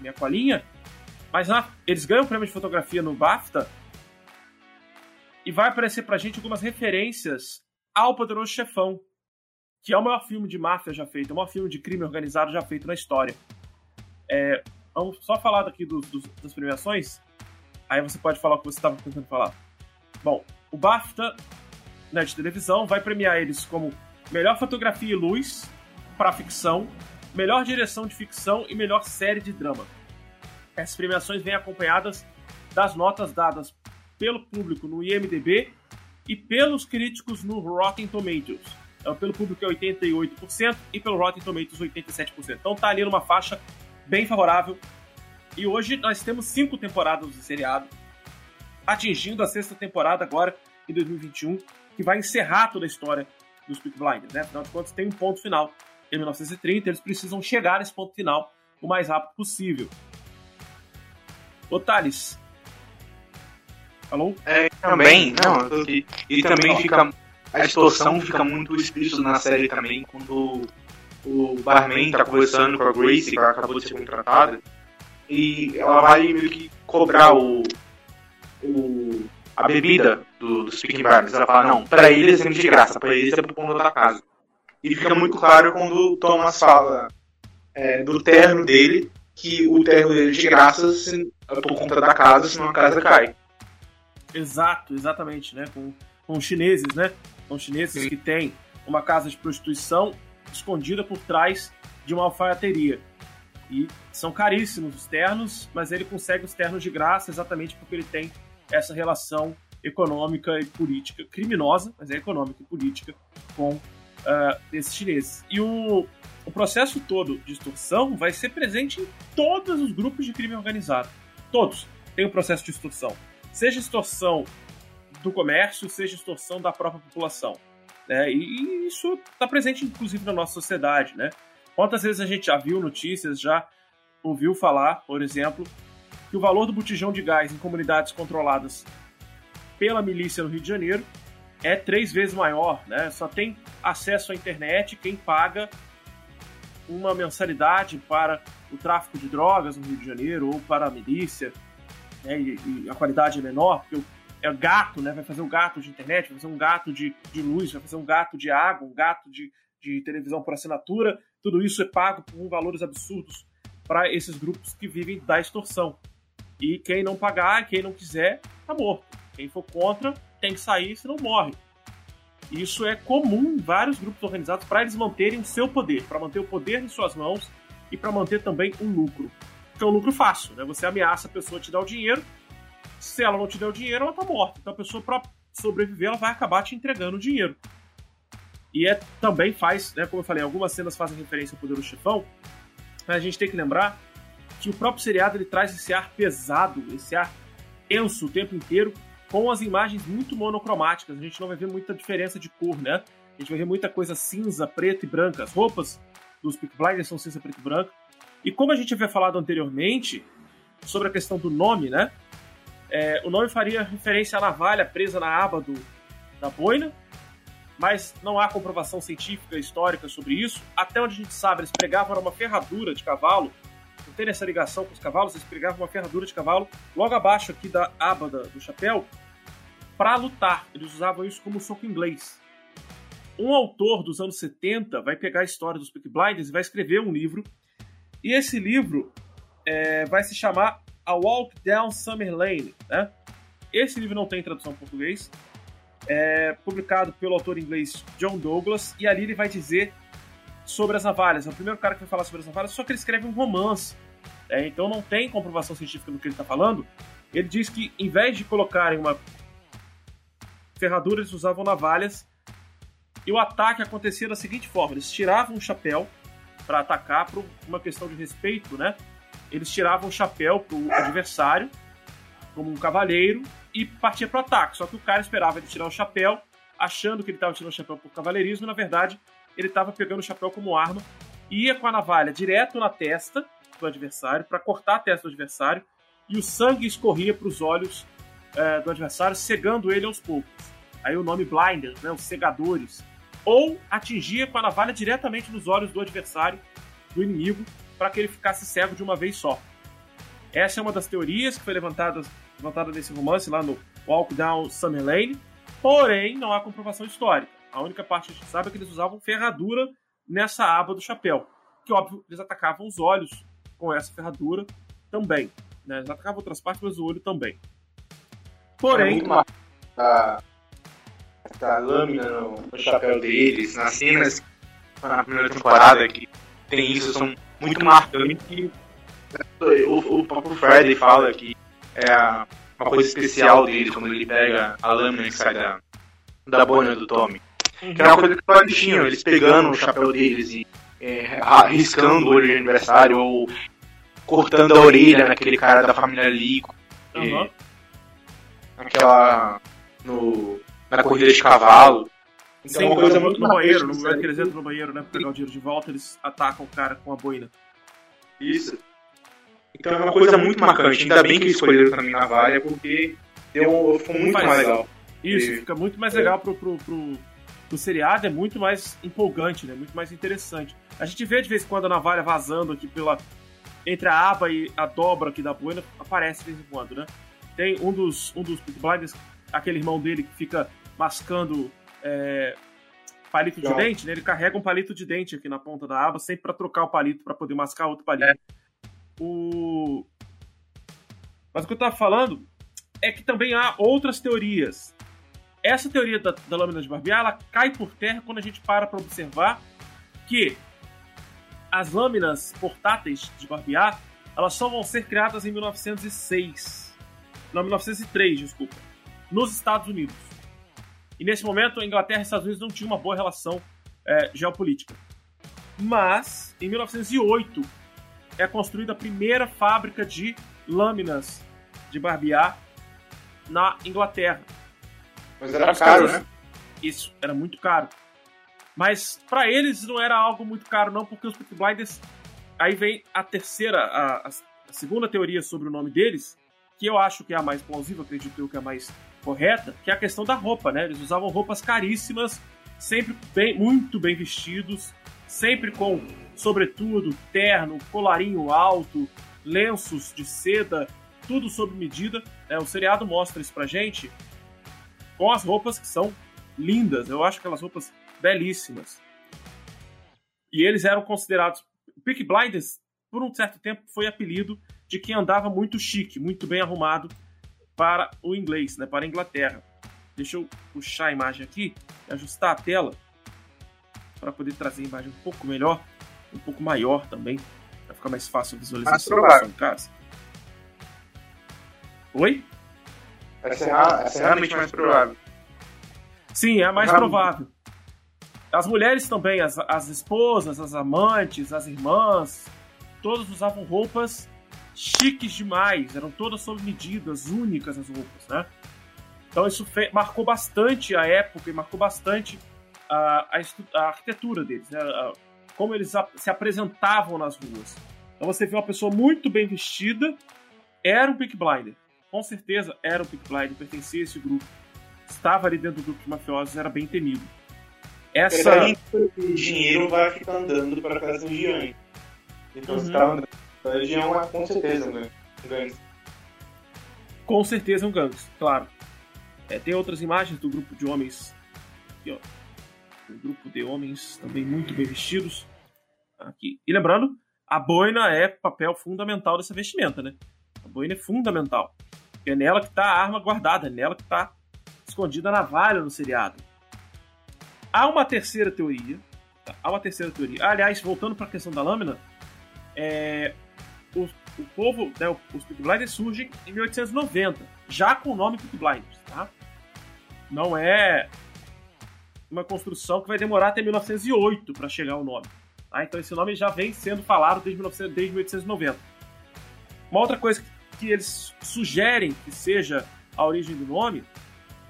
minha colinha, mas lá, eles ganham o prêmio de fotografia no BAFTA e vai aparecer pra gente algumas referências ao Poderoso Chefão, que é o maior filme de máfia já feito, é o maior filme de crime organizado já feito na história. É, vamos só falar daqui do, do, das premiações, aí você pode falar o que você estava tentando falar. Bom, o BAFTA né, de televisão vai premiar eles como melhor fotografia e luz para ficção, melhor direção de ficção e melhor série de drama. Essas premiações vêm acompanhadas das notas dadas pelo público no IMDb e pelos críticos no Rotten Tomatoes. Então, pelo público é 88% e pelo Rotten Tomatoes 87%. Então tá ali numa faixa bem favorável. E hoje nós temos cinco temporadas do seriado, atingindo a sexta temporada agora em 2021, que vai encerrar toda a história dos Peak Blinders, né? Afinal de contas, tem um ponto final em 1930, eles precisam chegar nesse ponto final o mais rápido possível. Ô Thales. Alô? É, também, não, e, e também fica. A distorção fica muito explícita na série também, quando o barman tá conversando com a Grace, que acabou de ser contratada, e ela vai meio que cobrar o, o a bebida do, dos Speaking Bars. Ela fala, não, pra eles é de graça, pra eles é pro ponto da casa. E fica muito claro quando o Thomas fala é, do terno dele, que o terno dele é de graça se, por conta da casa, senão a casa cai. Exato, exatamente, né? Com, com os chineses, né? Com chineses Sim. que têm uma casa de prostituição escondida por trás de uma alfaiateria. E são caríssimos os ternos, mas ele consegue os ternos de graça exatamente porque ele tem essa relação econômica e política, criminosa, mas é econômica e política, com uh, esses chineses. E o, o processo todo de extorsão vai ser presente em todos os grupos de crime organizado. Todos têm o um processo de extorsão. Seja extorsão do comércio, seja extorsão da própria população. Né? E isso está presente, inclusive, na nossa sociedade. Né? Quantas vezes a gente já viu notícias, já ouviu falar, por exemplo, que o valor do botijão de gás em comunidades controladas pela milícia no Rio de Janeiro é três vezes maior, né? Só tem acesso à internet quem paga uma mensalidade para o tráfico de drogas no Rio de Janeiro ou para a milícia, né? e, e, a qualidade é menor, porque é gato, né? Vai fazer um gato de internet, vai fazer um gato de, de luz, vai fazer um gato de água, um gato de, de televisão por assinatura. Tudo isso é pago por valores absurdos para esses grupos que vivem da extorsão. E quem não pagar, quem não quiser, tá morto. Quem for contra tem que sair, senão morre. Isso é comum em vários grupos organizados para eles manterem o seu poder, para manter o poder em suas mãos e para manter também um lucro. Que é um lucro fácil, né? Você ameaça a pessoa te dar o dinheiro, se ela não te der o dinheiro, ela tá morta. Então a pessoa, para sobreviver, ela vai acabar te entregando o dinheiro. E é, também faz, né, como eu falei, algumas cenas fazem referência ao poder do chefão, mas a gente tem que lembrar que o próprio seriado ele traz esse ar pesado, esse ar tenso o tempo inteiro, com as imagens muito monocromáticas. A gente não vai ver muita diferença de cor, né? A gente vai ver muita coisa cinza, preto e branca. As roupas dos Peak Blinders são cinza, preto e branco. E como a gente havia falado anteriormente sobre a questão do nome, né? É, o nome faria referência à navalha presa na aba do, da boina, mas não há comprovação científica histórica sobre isso. Até onde a gente sabe, eles pregavam uma ferradura de cavalo não tem essa ligação com os cavalos, eles pregavam uma ferradura de cavalo logo abaixo aqui da aba do chapéu para lutar. Eles usavam isso como soco inglês. Um autor dos anos 70 vai pegar a história dos Peaky Blinders e vai escrever um livro. E esse livro é, vai se chamar A Walk Down Summer Lane. Né? Esse livro não tem tradução em português. É publicado pelo autor inglês John Douglas. E ali ele vai dizer sobre as navalhas. É o primeiro cara que vai falar sobre as navalhas, só que ele escreve um romance. É, então não tem comprovação científica do que ele está falando. Ele diz que em vez de colocarem uma ferradura, eles usavam navalhas. E o ataque acontecia da seguinte forma: eles tiravam o chapéu para atacar por uma questão de respeito, né? Eles tiravam o chapéu pro adversário, como um cavaleiro, e partia para o ataque. Só que o cara esperava ele tirar o chapéu, achando que ele estava tirando o chapéu por cavaleirismo, na verdade, ele estava pegando o chapéu como arma, ia com a navalha direto na testa do adversário para cortar a testa do adversário e o sangue escorria para os olhos é, do adversário, cegando ele aos poucos. Aí o nome blinders, né, os cegadores. Ou atingia com a navalha diretamente nos olhos do adversário, do inimigo, para que ele ficasse cego de uma vez só. Essa é uma das teorias que foi levantada, levantada nesse romance lá no Walk Down Summer Lane, porém não há comprovação histórica. A única parte que a gente sabe é que eles usavam ferradura nessa aba do chapéu. Que, óbvio, eles atacavam os olhos com essa ferradura também. Né? Eles atacavam outras partes, mas o olho também. Porém. É a, a lâmina no, chapéu deles, nas cenas na primeira temporada que tem isso, são muito marcantes. O, o próprio Freddy fala que é uma coisa especial deles quando ele pega a lâmina que sai da, da boina do Tommy. Uhum. Que era uma coisa que eles tinham, eles pegando o chapéu deles e é, arriscando o olho de aniversário ou cortando a orelha naquele cara da família Lico. Uhum. Aquela. No, na corrida de cavalo. Então, Sim, uma coisa muito no banheiro, no lugar que eles entram no banheiro, né? Pra pegar o dinheiro de volta, eles atacam o cara com a boina. Isso. Então é uma coisa muito marcante. Ainda bem que eles escolheram também a navalha, porque deu, ficou muito mais legal. Isso, fica muito mais legal pro, pro, pro, do seriado é muito mais empolgante, né? Muito mais interessante. A gente vê de vez em quando a navalha vazando aqui pela entre a aba e a dobra aqui da boina, aparece de vez em quando, né? Tem um dos um dos Blinders, aquele irmão dele que fica mascando é, palito de dente, né? Ele carrega um palito de dente aqui na ponta da aba, sempre para trocar o palito para poder mascar outro palito. É. O mas o que eu tava falando é que também há outras teorias essa teoria da, da lâmina de barbear ela cai por terra quando a gente para para observar que as lâminas portáteis de barbear elas só vão ser criadas em 1906. Não, 1903, desculpa. Nos Estados Unidos. E nesse momento, a Inglaterra e os Estados Unidos não tinham uma boa relação é, geopolítica. Mas, em 1908, é construída a primeira fábrica de lâminas de barbear na Inglaterra. Mas era caro, né? Isso, era muito caro. Mas para eles não era algo muito caro, não, porque os Peaky Blinders. Aí vem a terceira, a, a, segunda teoria sobre o nome deles, que eu acho que é a mais plausível, acredito eu que é a mais correta, que é a questão da roupa, né? Eles usavam roupas caríssimas, sempre bem, muito bem vestidos, sempre com sobretudo, terno, colarinho alto, lenços de seda, tudo sob medida. É, o seriado mostra isso pra gente com as roupas que são lindas. Eu acho aquelas roupas belíssimas. E eles eram considerados. Peak Blinders, por um certo tempo, foi apelido de quem andava muito chique, muito bem arrumado para o inglês, né, para a Inglaterra. Deixa eu puxar a imagem aqui e ajustar a tela para poder trazer a imagem um pouco melhor, um pouco maior também, para ficar mais fácil a visualização mais em casa. Oi? Essa é, essa é realmente mais provável. Sim, é a mais provável. As mulheres também, as, as esposas, as amantes, as irmãs, todas usavam roupas chiques demais, eram todas sob medidas, únicas as roupas, né? Então isso marcou bastante a época e marcou bastante a, a, a arquitetura deles, né? A, como eles se apresentavam nas ruas. Então você vê uma pessoa muito bem vestida, era um Peak Blinder. Com certeza era um Peak Blinder, pertencia a esse grupo. Estava ali dentro do grupo de mafiosos, era bem temido. Essa... O dinheiro vai ficar andando para aquelas regiões. Então uhum. você tá andando a região é com certeza um gangue. Com certeza um gangue, claro. É, tem outras imagens do grupo de homens. Aqui, ó. Um grupo de homens também muito bem vestidos. Aqui. E lembrando, a boina é papel fundamental dessa vestimenta, né? A boina é fundamental. É nela que está a arma guardada, é nela que está escondida a navalha no seriado. Há uma terceira teoria. Tá? Há uma terceira teoria. Aliás, voltando para a questão da lâmina, é, o, povo, né, os Peaky Blinders surgem em 1890, já com o nome Peaky Blinders, tá? Não é uma construção que vai demorar até 1908 para chegar ao nome. Tá? Então esse nome já vem sendo falado desde, 1900, desde 1890. Uma outra coisa que eles sugerem que seja a origem do nome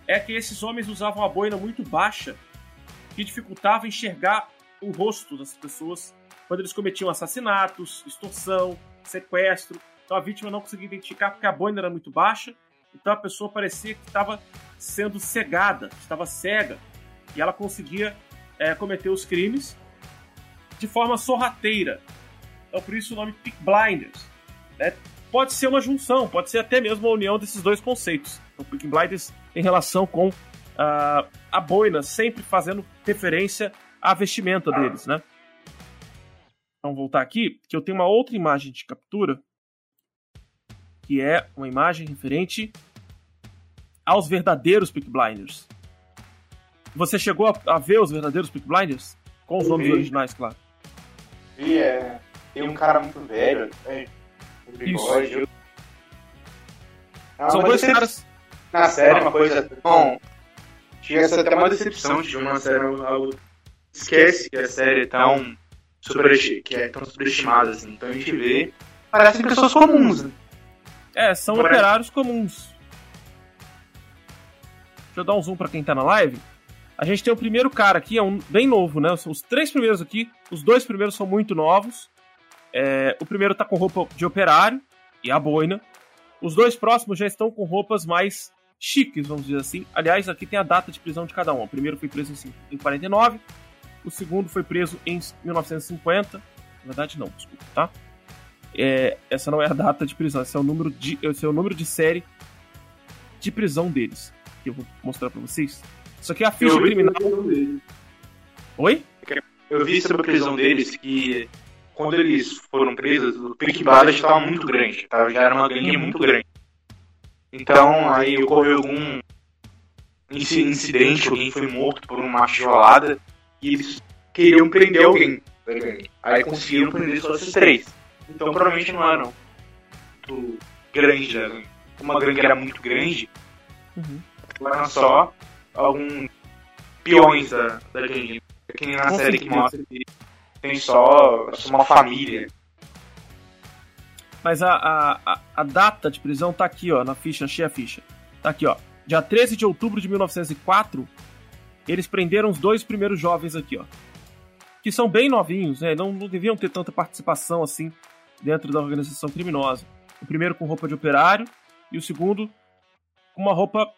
é que esses homens usavam a boina muito baixa que dificultava enxergar o rosto das pessoas quando eles cometiam assassinatos, extorsão, sequestro. Então a vítima não conseguia identificar porque a boina era muito baixa, então a pessoa parecia que estava sendo cegada, estava cega, e ela conseguia é, cometer os crimes de forma sorrateira. Então por isso o nome Peak Blinders. Né? Pode ser uma junção, pode ser até mesmo uma união desses dois conceitos. O Peak Blinders em relação com uh, a boina, sempre fazendo referência à vestimenta deles, né? Vamos voltar aqui, que eu tenho uma outra imagem de captura, que é uma imagem referente aos verdadeiros Peak Blinders. Você chegou a, a ver os verdadeiros Peak Blinders? Com os eu nomes vi. originais, claro. E é. Tem um cara muito velho, é, Isso. Ah, São dois caras. Na série, uma coisa. Bom, chega a ser até uma decepção de uma série. Esquece que a série é tão super, que é tão superestimada, assim. Então a gente vê, parecem pessoas comuns, né? É, são Parece... operários comuns. Deixa eu dar um zoom pra quem tá na live. A gente tem o primeiro cara aqui, é um bem novo, né? Os três primeiros aqui, os dois primeiros são muito novos. É, o primeiro tá com roupa de operário e a boina. Os dois próximos já estão com roupas mais chiques, vamos dizer assim. Aliás, aqui tem a data de prisão de cada um. O primeiro foi preso em 49, o segundo foi preso em 1950. Na verdade, não, desculpa, tá? É, essa não é a data de prisão, esse é o número de, esse é o número de série de prisão deles. Que eu vou mostrar pra vocês. Isso aqui é a ficha eu criminal. Oi? Eu vi sobre a prisão deles que quando eles foram presos, o Pink Bala estava muito grande, tá? já era uma gangue muito grande. Então aí ocorreu algum incidente, alguém foi morto por uma tijolada e eles queriam prender alguém da gangue. Aí conseguiram prender só esses três. Então provavelmente não eram muito grande da gangue. Como a gangue era muito grande, Uhum. eram só alguns peões da, da gangue. É que nem na Com série que certeza. mostra que tem só, uma família. Mas a, a, a, a data de prisão tá aqui, ó, na ficha, achei a ficha. Tá aqui, ó. Dia 13 de outubro de 1904, eles prenderam os dois primeiros jovens aqui, ó. Que são bem novinhos, né? Não, não deviam ter tanta participação assim dentro da organização criminosa. O primeiro com roupa de operário e o segundo com uma roupa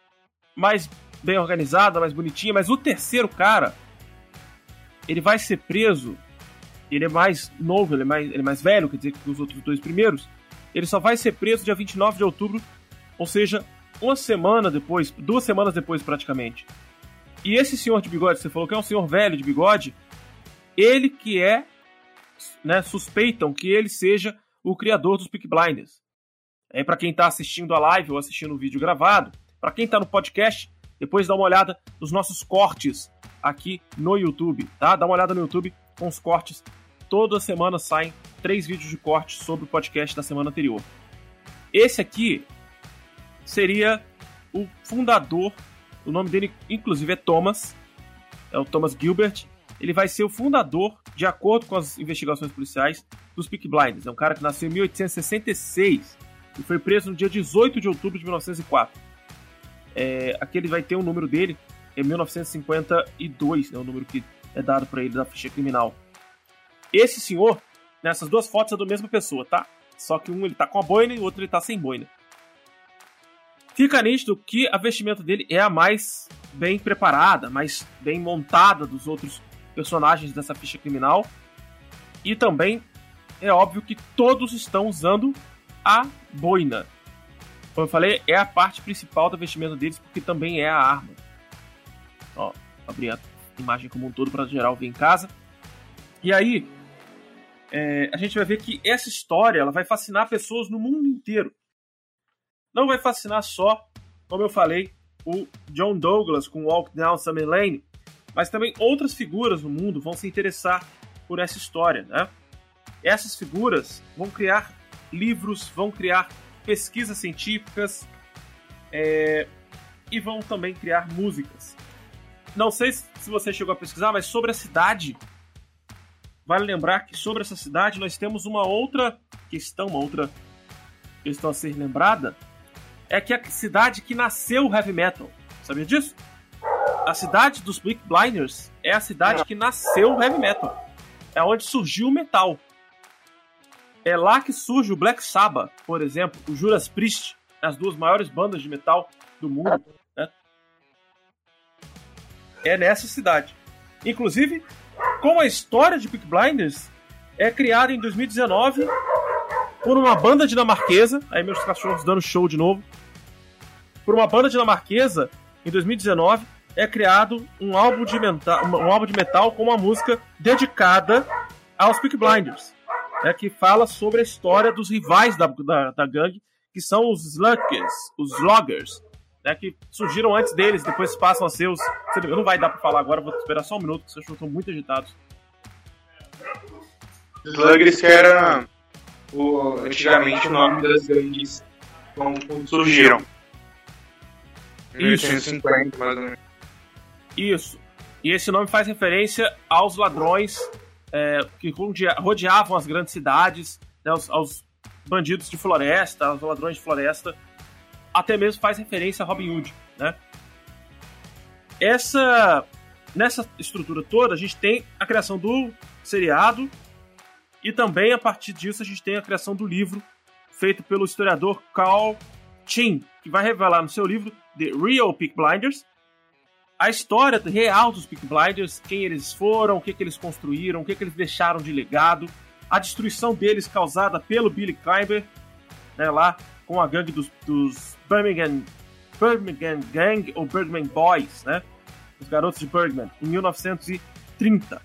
mais bem organizada, mais bonitinha. Mas o terceiro cara, ele vai ser preso ele é mais novo, ele é mais, ele é mais velho, quer dizer, que os outros dois primeiros, ele só vai ser preso dia 29 de outubro, ou seja, uma semana depois, duas semanas depois praticamente. E esse senhor de bigode, você falou que é um senhor velho de bigode, ele que é, né, suspeitam que ele seja o criador dos Peak Blinders. É para quem tá assistindo a live ou assistindo o vídeo gravado, para quem tá no podcast, depois dá uma olhada nos nossos cortes aqui no YouTube, tá? Dá uma olhada no YouTube com os cortes toda semana saem três vídeos de corte sobre o podcast da semana anterior. Esse aqui seria o fundador, o nome dele inclusive é Thomas, é o Thomas Gilbert. Ele vai ser o fundador, de acordo com as investigações policiais, dos Peak Blinders. É um cara que nasceu em 1866 e foi preso no dia 18 de outubro de 1904. É, aqui ele vai ter o número dele, é 1952, né, o número que é dado para ele da ficha criminal. Esse senhor, nessas duas fotos é da mesma pessoa, tá? Só que um ele tá com a boina e o outro ele tá sem boina. Fica nítido que a vestimenta dele é a mais bem preparada, mais bem montada dos outros personagens dessa ficha criminal. E também é óbvio que todos estão usando a boina. Como eu falei, é a parte principal da vestimenta deles, porque também é a arma. Ó, abrir a imagem como um todo para geral ver em casa. E aí, é, a gente vai ver que essa história ela vai fascinar pessoas no mundo inteiro. Não vai fascinar só, como eu falei, o John Douglas com Walk Down Summer Lane, mas também outras figuras no mundo vão se interessar por essa história, né? Essas figuras vão criar livros, vão criar pesquisas científicas é, e vão também criar músicas. Não sei se você chegou a pesquisar, mas sobre a cidade Vale lembrar que sobre essa cidade nós temos uma outra questão, uma outra questão a ser lembrada, é que a cidade que nasceu o heavy metal. Sabia disso? A cidade dos Bleak Blinders é a cidade que nasceu o heavy metal. É onde surgiu o metal. É lá que surge o Black Sabbath, por exemplo, o Judas Priest, as duas maiores bandas de metal do mundo. Né? É nessa cidade. Inclusive, como a história de Peak Blinders é criada em 2019 por uma banda dinamarquesa, aí meus cachorros dando show de novo, por uma banda dinamarquesa, em 2019, é criado um álbum de metal, um álbum de metal com uma música dedicada aos Peak Blinders, né, que fala sobre a história dos rivais da, da, da gangue, que são os Sluggers, os Loggers, né, que surgiram antes deles, depois passam a ser os. Não vai dar pra falar agora, vou esperar só um minuto, porque cachorros estão muito agitados. Sluggers que era o, antigamente o nome das gangues quando surgiram. Em Isso. 1850, mais ou menos. Isso. E esse nome faz referência aos ladrões é, que rodea- rodeavam as grandes cidades, né, aos, aos bandidos de floresta, aos ladrões de floresta. Até mesmo faz referência a Robin Hood, né? Essa, nessa estrutura toda, a gente tem a criação do seriado e também, a partir disso, a gente tem a criação do livro feito pelo historiador Carl Chin, que vai revelar no seu livro The Real Peak Blinders a história real dos Peak Blinders, quem eles foram, o que, que eles construíram, o que, que eles deixaram de legado, a destruição deles causada pelo Billy Climber, né, lá com a gangue dos, dos Birmingham, Birmingham Gang ou Bergman Boys, né, os garotos de Bergman, em 1930.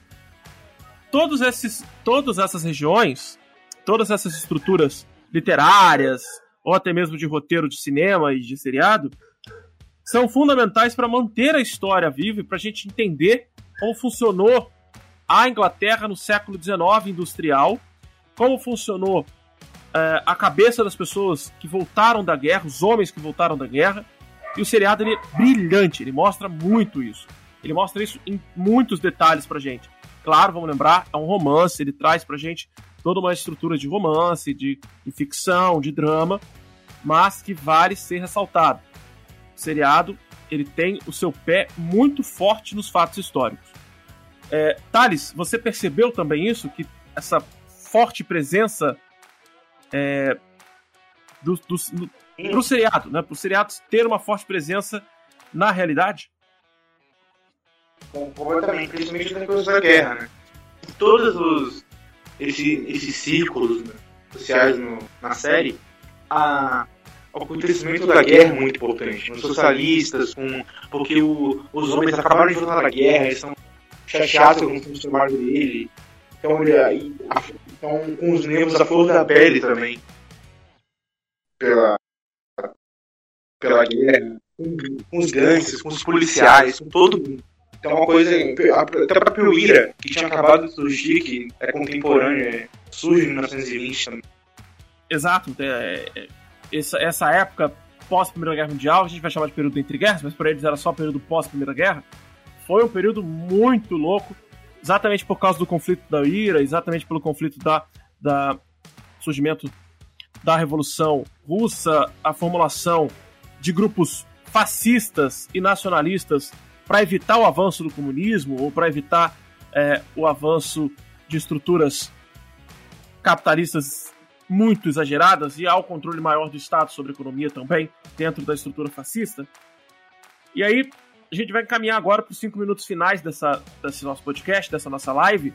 Todos esses, todas essas regiões, todas essas estruturas literárias, ou até mesmo de roteiro de cinema e de seriado, são fundamentais para manter a história viva e para a gente entender como funcionou a Inglaterra no século XIX industrial, como funcionou uh, a cabeça das pessoas que voltaram da guerra, os homens que voltaram da guerra. E o seriado ele é brilhante, ele mostra muito isso. Ele mostra isso em muitos detalhes pra gente. Claro, vamos lembrar, é um romance, ele traz pra gente toda uma estrutura de romance, de, de ficção, de drama, mas que vale ser ressaltado. O seriado ele tem o seu pé muito forte nos fatos históricos. É, Thales, você percebeu também isso? Que essa forte presença é, do, do, do, pro seriado, né? Pro seriado ter uma forte presença na realidade? Completamente, principalmente nas coisas da guerra, né? Todos os esse, esses círculos né, sociais no, na série, a, o acontecimento da guerra é muito importante. Os socialistas, com, porque o, os homens acabaram de voltar da guerra, eles estão chateados com o trabalho dele. Então, ele, então, com os nervos à flor da pele também. Pela, pela guerra, com, com os gangsters, com os policiais, com todo mundo. Então, uma coisa. Até a própria Uira, que tinha acabado de surgir, que é contemporânea, surge em 1920 também. Exato. É, é, essa, essa época pós-Primeira Guerra Mundial, a gente vai chamar de período entre guerras, mas para eles era só período pós-Primeira Guerra, foi um período muito louco, exatamente por causa do conflito da Ira, exatamente pelo conflito da, da surgimento da Revolução Russa, a formulação de grupos fascistas e nacionalistas para evitar o avanço do comunismo ou para evitar é, o avanço de estruturas capitalistas muito exageradas e ao controle maior do Estado sobre a economia também, dentro da estrutura fascista. E aí, a gente vai encaminhar agora para os cinco minutos finais dessa, desse nosso podcast, dessa nossa live.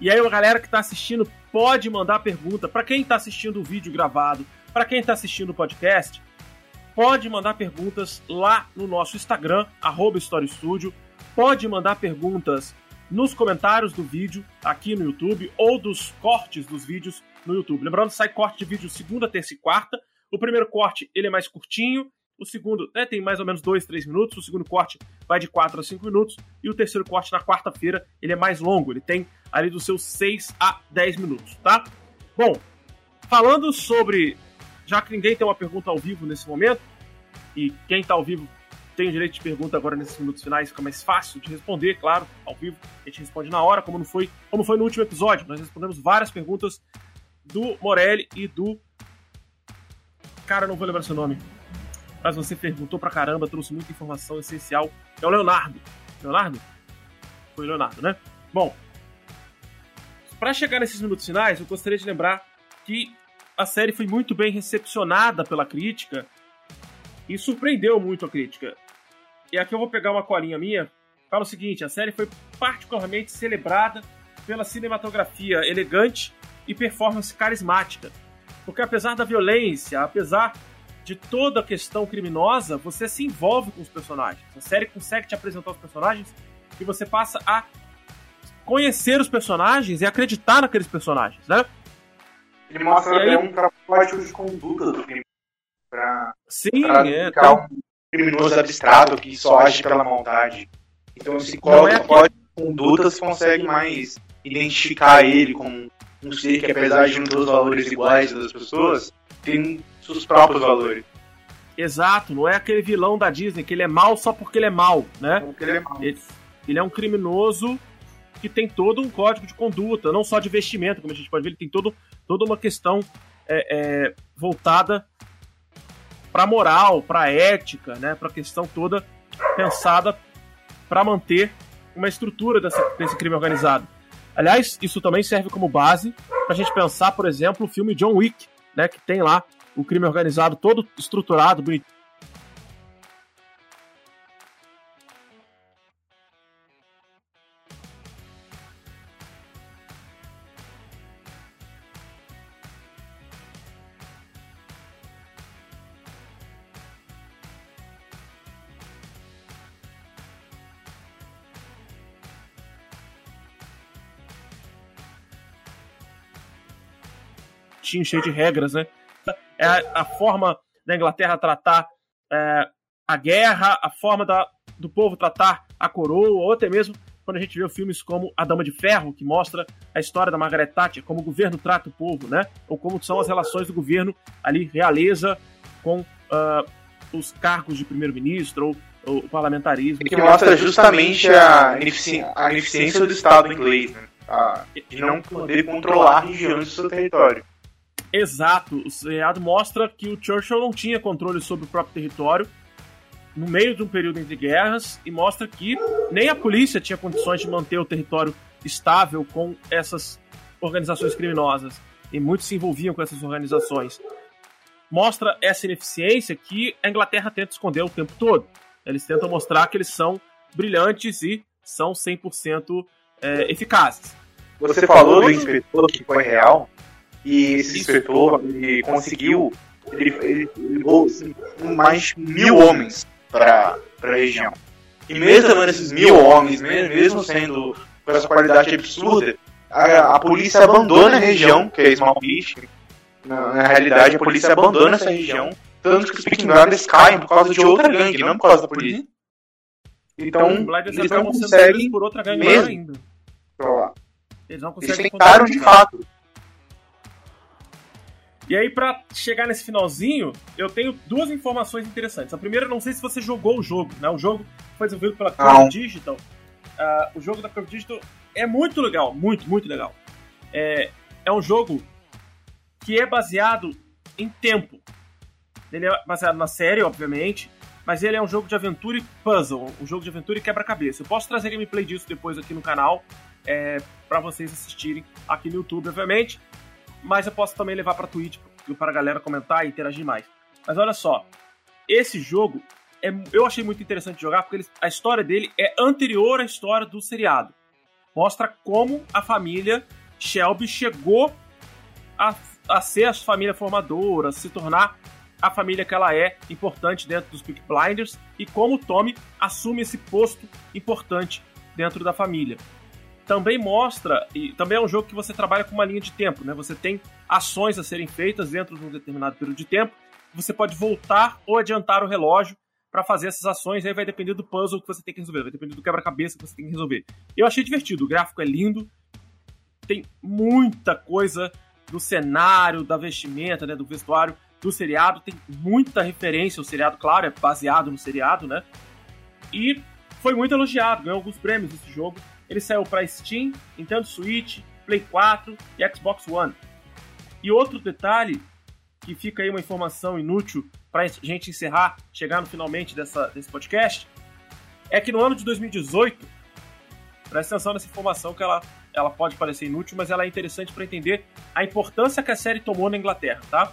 E aí, a galera que está assistindo pode mandar pergunta. Para quem está assistindo o vídeo gravado, para quem está assistindo o podcast, pode mandar perguntas lá no nosso Instagram, arroba. Pode mandar perguntas nos comentários do vídeo aqui no YouTube ou dos cortes dos vídeos no YouTube. Lembrando, sai corte de vídeo segunda, terça e quarta. O primeiro corte ele é mais curtinho, o segundo né, tem mais ou menos 2, 3 minutos, o segundo corte vai de 4 a 5 minutos, e o terceiro corte na quarta-feira ele é mais longo, ele tem ali dos seus 6 a 10 minutos, tá? Bom, falando sobre. Já que ninguém tem uma pergunta ao vivo nesse momento, e quem está ao vivo tem o direito de pergunta agora nesses minutos finais, fica mais fácil de responder, claro, ao vivo. A gente responde na hora, como não foi, como foi no último episódio. Nós respondemos várias perguntas do Morelli e do. Cara, não vou lembrar seu nome. Mas você perguntou pra caramba, trouxe muita informação essencial. É o Leonardo. Leonardo? Foi o Leonardo, né? Bom, para chegar nesses minutos finais, eu gostaria de lembrar que a série foi muito bem recepcionada pela crítica e surpreendeu muito a crítica. E aqui eu vou pegar uma colinha minha. Fala o seguinte: a série foi particularmente celebrada pela cinematografia elegante e performance carismática. Porque apesar da violência, apesar de toda a questão criminosa, você se envolve com os personagens. A série consegue te apresentar os personagens e você passa a conhecer os personagens e acreditar naqueles personagens, né? Ele mostra e até aí... um código de conduta do crime. Pra, Sim, pra é. Tá... um criminoso abstrato que só age pela maldade. Então esse código, é código de conduta você consegue mais identificar ele como um ser que, apesar de não ter os valores iguais das pessoas, tem seus próprios valores. Exato, não é aquele vilão da Disney que ele é mal só porque ele é mal, né? Porque ele é mal. Ele, ele é um criminoso que tem todo um código de conduta, não só de vestimento, como a gente pode ver, ele tem todo, toda uma questão é, é, voltada para moral, para ética, né? Para a questão toda pensada para manter uma estrutura dessa, desse crime organizado. Aliás, isso também serve como base para a gente pensar, por exemplo, o filme John Wick, né, que tem lá o crime organizado todo estruturado, bonitinho cheio de regras, né? É a, a forma da Inglaterra tratar é, a guerra, a forma da, do povo tratar a coroa, ou até mesmo quando a gente vê filmes como A Dama de Ferro, que mostra a história da Margaret Thatcher, como o governo trata o povo, né? Ou como são as relações do governo ali, realeza, com uh, os cargos de primeiro-ministro ou, o parlamentarismo. E que mostra justamente a, a ineficiência do Estado inglês, né? A, de não poder controlar regiões do seu território. Exato. O seriado mostra que o Churchill não tinha controle sobre o próprio território no meio de um período entre guerras e mostra que nem a polícia tinha condições de manter o território estável com essas organizações criminosas e muitos se envolviam com essas organizações. Mostra essa ineficiência que a Inglaterra tenta esconder o tempo todo. Eles tentam mostrar que eles são brilhantes e são 100% é, eficazes. Você falou do inspetor que foi real e esse inspetor ele conseguiu ele, ele, ele mais mil homens para a região. E mesmo tendo esses mil homens, mesmo sendo com essa qualidade absurda, a, a polícia abandona a região, que é Small Beach. Na, na, realidade, a polícia abandona essa região, tanto que os Peaky Blinders caem por causa de outra gangue, não por causa da polícia. Então, eles não conseguem por outra gangue mesmo. ainda. Eles não conseguem eles tentaram de fato e aí, para chegar nesse finalzinho, eu tenho duas informações interessantes. A primeira, não sei se você jogou o jogo, né? O jogo foi desenvolvido pela Curve Digital. Uh, o jogo da Curve Digital é muito legal, muito, muito legal. É, é um jogo que é baseado em tempo. Ele é baseado na série, obviamente, mas ele é um jogo de aventura e puzzle, um jogo de aventura e quebra-cabeça. Eu posso trazer gameplay disso depois aqui no canal, é, para vocês assistirem aqui no YouTube, obviamente mas eu posso também levar para Twitch para a galera comentar e interagir mais. Mas olha só, esse jogo é, eu achei muito interessante jogar porque ele, a história dele é anterior à história do seriado. Mostra como a família Shelby chegou a, a ser a família formadora, se tornar a família que ela é importante dentro dos Peak Blinders e como o Tommy assume esse posto importante dentro da família também mostra, e também é um jogo que você trabalha com uma linha de tempo, né? Você tem ações a serem feitas dentro de um determinado período de tempo, você pode voltar ou adiantar o relógio para fazer essas ações, aí vai depender do puzzle que você tem que resolver, vai depender do quebra-cabeça que você tem que resolver. Eu achei divertido, o gráfico é lindo, tem muita coisa do cenário, da vestimenta, né, do vestuário do seriado, tem muita referência ao seriado, claro, é baseado no seriado, né? E foi muito elogiado, ganhou alguns prêmios esse jogo. Ele saiu para Steam, Nintendo Switch, Play 4 e Xbox One. E outro detalhe, que fica aí uma informação inútil para a gente encerrar, chegar no finalmente dessa, desse podcast, é que no ano de 2018, presta atenção nessa informação que ela, ela pode parecer inútil, mas ela é interessante para entender a importância que a série tomou na Inglaterra, tá?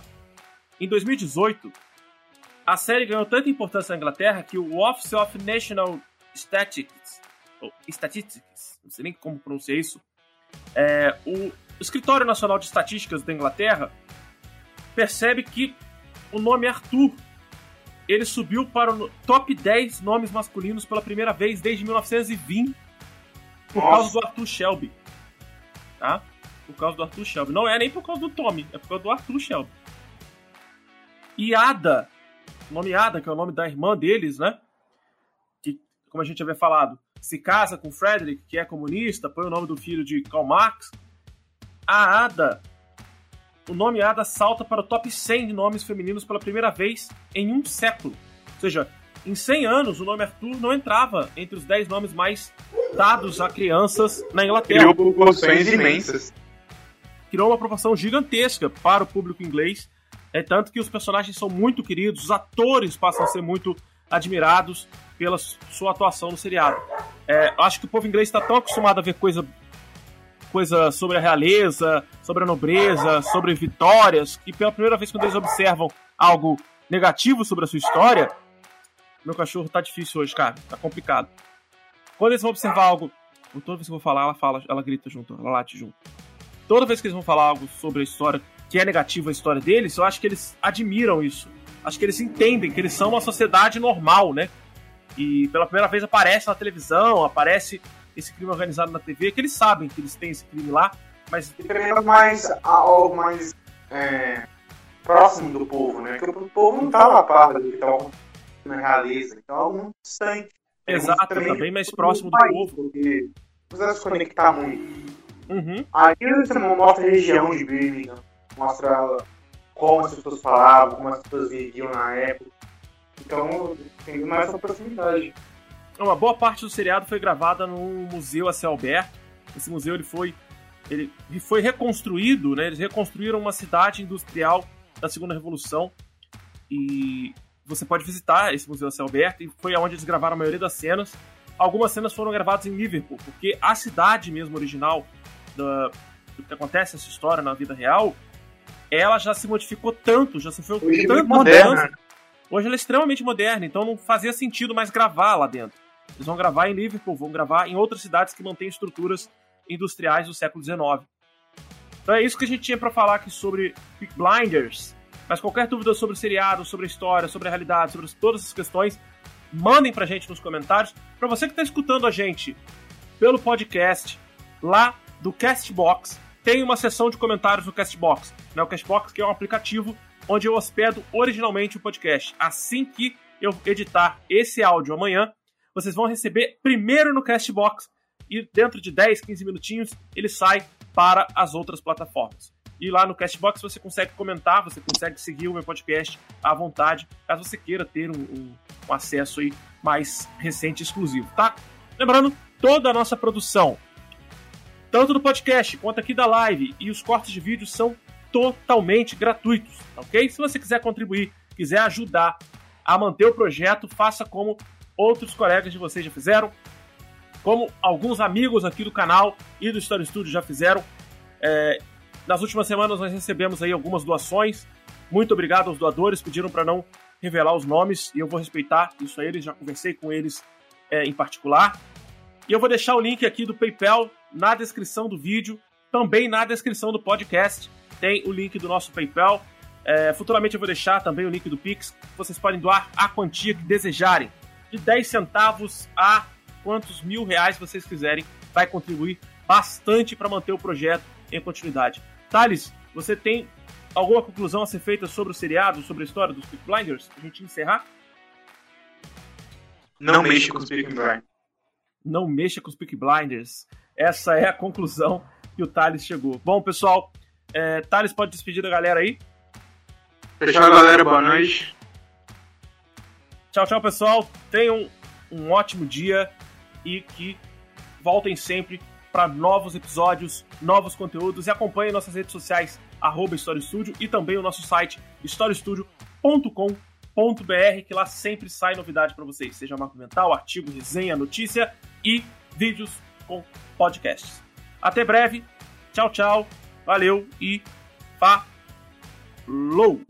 Em 2018, a série ganhou tanta importância na Inglaterra que o Office of National Statistics ou Statistics, não sei nem como pronunciar isso, é, o Escritório Nacional de Estatísticas da Inglaterra percebe que o nome Arthur ele subiu para o top 10 nomes masculinos pela primeira vez desde 1920 por Nossa. causa do Arthur Shelby. Tá? Por causa do Arthur Shelby. Não é nem por causa do Tommy, é por causa do Arthur Shelby. E Ada, o nome Ada, que é o nome da irmã deles, né? Como a gente havia falado, se casa com Frederick, que é comunista, põe o nome do filho de Karl Marx. A Ada, o nome Ada salta para o top 100 de nomes femininos pela primeira vez em um século. Ou seja, em 100 anos, o nome Arthur não entrava entre os 10 nomes mais dados a crianças na Inglaterra. Criou proporções imensas. Criou uma proporção gigantesca para o público inglês. É tanto que os personagens são muito queridos, os atores passam a ser muito admirados pela sua atuação no seriado. É, acho que o povo inglês está tão acostumado a ver coisa, coisa sobre a realeza, sobre a nobreza, sobre vitórias, que pela primeira vez quando eles observam algo negativo sobre a sua história, meu cachorro tá difícil hoje, cara, tá complicado. Quando eles vão observar algo, toda vez que eu vou falar, ela fala, ela grita junto, ela late junto. Toda vez que eles vão falar algo sobre a história que é negativa a história deles, eu acho que eles admiram isso. Acho que eles entendem que eles são uma sociedade normal, né? E pela primeira vez aparece na televisão, aparece esse crime organizado na TV, que eles sabem que eles têm esse crime lá, mas. Também é mais algo mais é, próximo do povo, né? Porque o povo não tá a par do que tá na realeza, então é algo muito distante. Exato, também tá bem mais próximo do país, povo. Porque não precisa se conectar muito. Uhum. Aqui você mostra a região de Birmingham, mostra como as pessoas falavam, como as pessoas viviam na época. Então tem mais essa proximidade. Uma boa parte do seriado foi gravada no museu a céu aberto. Esse museu ele foi ele, ele foi reconstruído, né? Eles reconstruíram uma cidade industrial da Segunda Revolução e você pode visitar esse museu a céu aberto e foi onde eles gravaram a maioria das cenas. Algumas cenas foram gravadas em Liverpool, porque a cidade mesmo original da, do que acontece essa história na vida real, ela já se modificou tanto, já sofreu tanta mudança. Hoje ela é extremamente moderna, então não fazia sentido mais gravar lá dentro. Eles vão gravar em Liverpool, vão gravar em outras cidades que mantêm estruturas industriais do século XIX. Então é isso que a gente tinha para falar aqui sobre Peak Blinders. Mas qualquer dúvida sobre o seriado, sobre a história, sobre a realidade, sobre todas essas questões, mandem pra gente nos comentários. Para você que está escutando a gente pelo podcast, lá do Castbox, tem uma seção de comentários no Castbox. Né? O Castbox que é um aplicativo onde eu hospedo originalmente o podcast. Assim que eu editar esse áudio amanhã, vocês vão receber primeiro no Castbox e dentro de 10, 15 minutinhos ele sai para as outras plataformas. E lá no Castbox você consegue comentar, você consegue seguir o meu podcast à vontade, caso você queira ter um, um- um acesso aí mais recente exclusivo, tá? Lembrando, toda a nossa produção, tanto do podcast quanto aqui da live e os cortes de vídeo são totalmente gratuitos, tá ok? Se você quiser contribuir, quiser ajudar a manter o projeto, faça como outros colegas de vocês já fizeram, como alguns amigos aqui do canal e do Story Studio já fizeram. É, nas últimas semanas nós recebemos aí algumas doações. Muito obrigado aos doadores, pediram para não revelar os nomes e eu vou respeitar isso a eles, já conversei com eles é, em particular. E eu vou deixar o link aqui do PayPal na descrição do vídeo, também na descrição do podcast. Tem o link do nosso PayPal. É, futuramente eu vou deixar também o link do Pix. Vocês podem doar a quantia que desejarem. De 10 centavos a quantos mil reais vocês quiserem. Vai contribuir bastante para manter o projeto em continuidade. Thales, você tem alguma conclusão a ser feita sobre o seriado, sobre a história dos Peak Blinders? Pra gente encerrar? Não mexa com os Peaky Blinders. não mexa com os Peak Blinders. Essa é a conclusão que o Thales chegou. Bom, pessoal, é, Thales pode despedir da galera aí. Fechou, galera. Boa noite. Tchau, tchau, pessoal. Tenham um ótimo dia e que voltem sempre para novos episódios, novos conteúdos e acompanhem nossas redes sociais, arroba Story Studio e também o nosso site storystudio.com.br, que lá sempre sai novidade para vocês, seja mapa mental, artigo, resenha, notícia e vídeos com podcasts. Até breve, tchau, tchau, valeu e falou!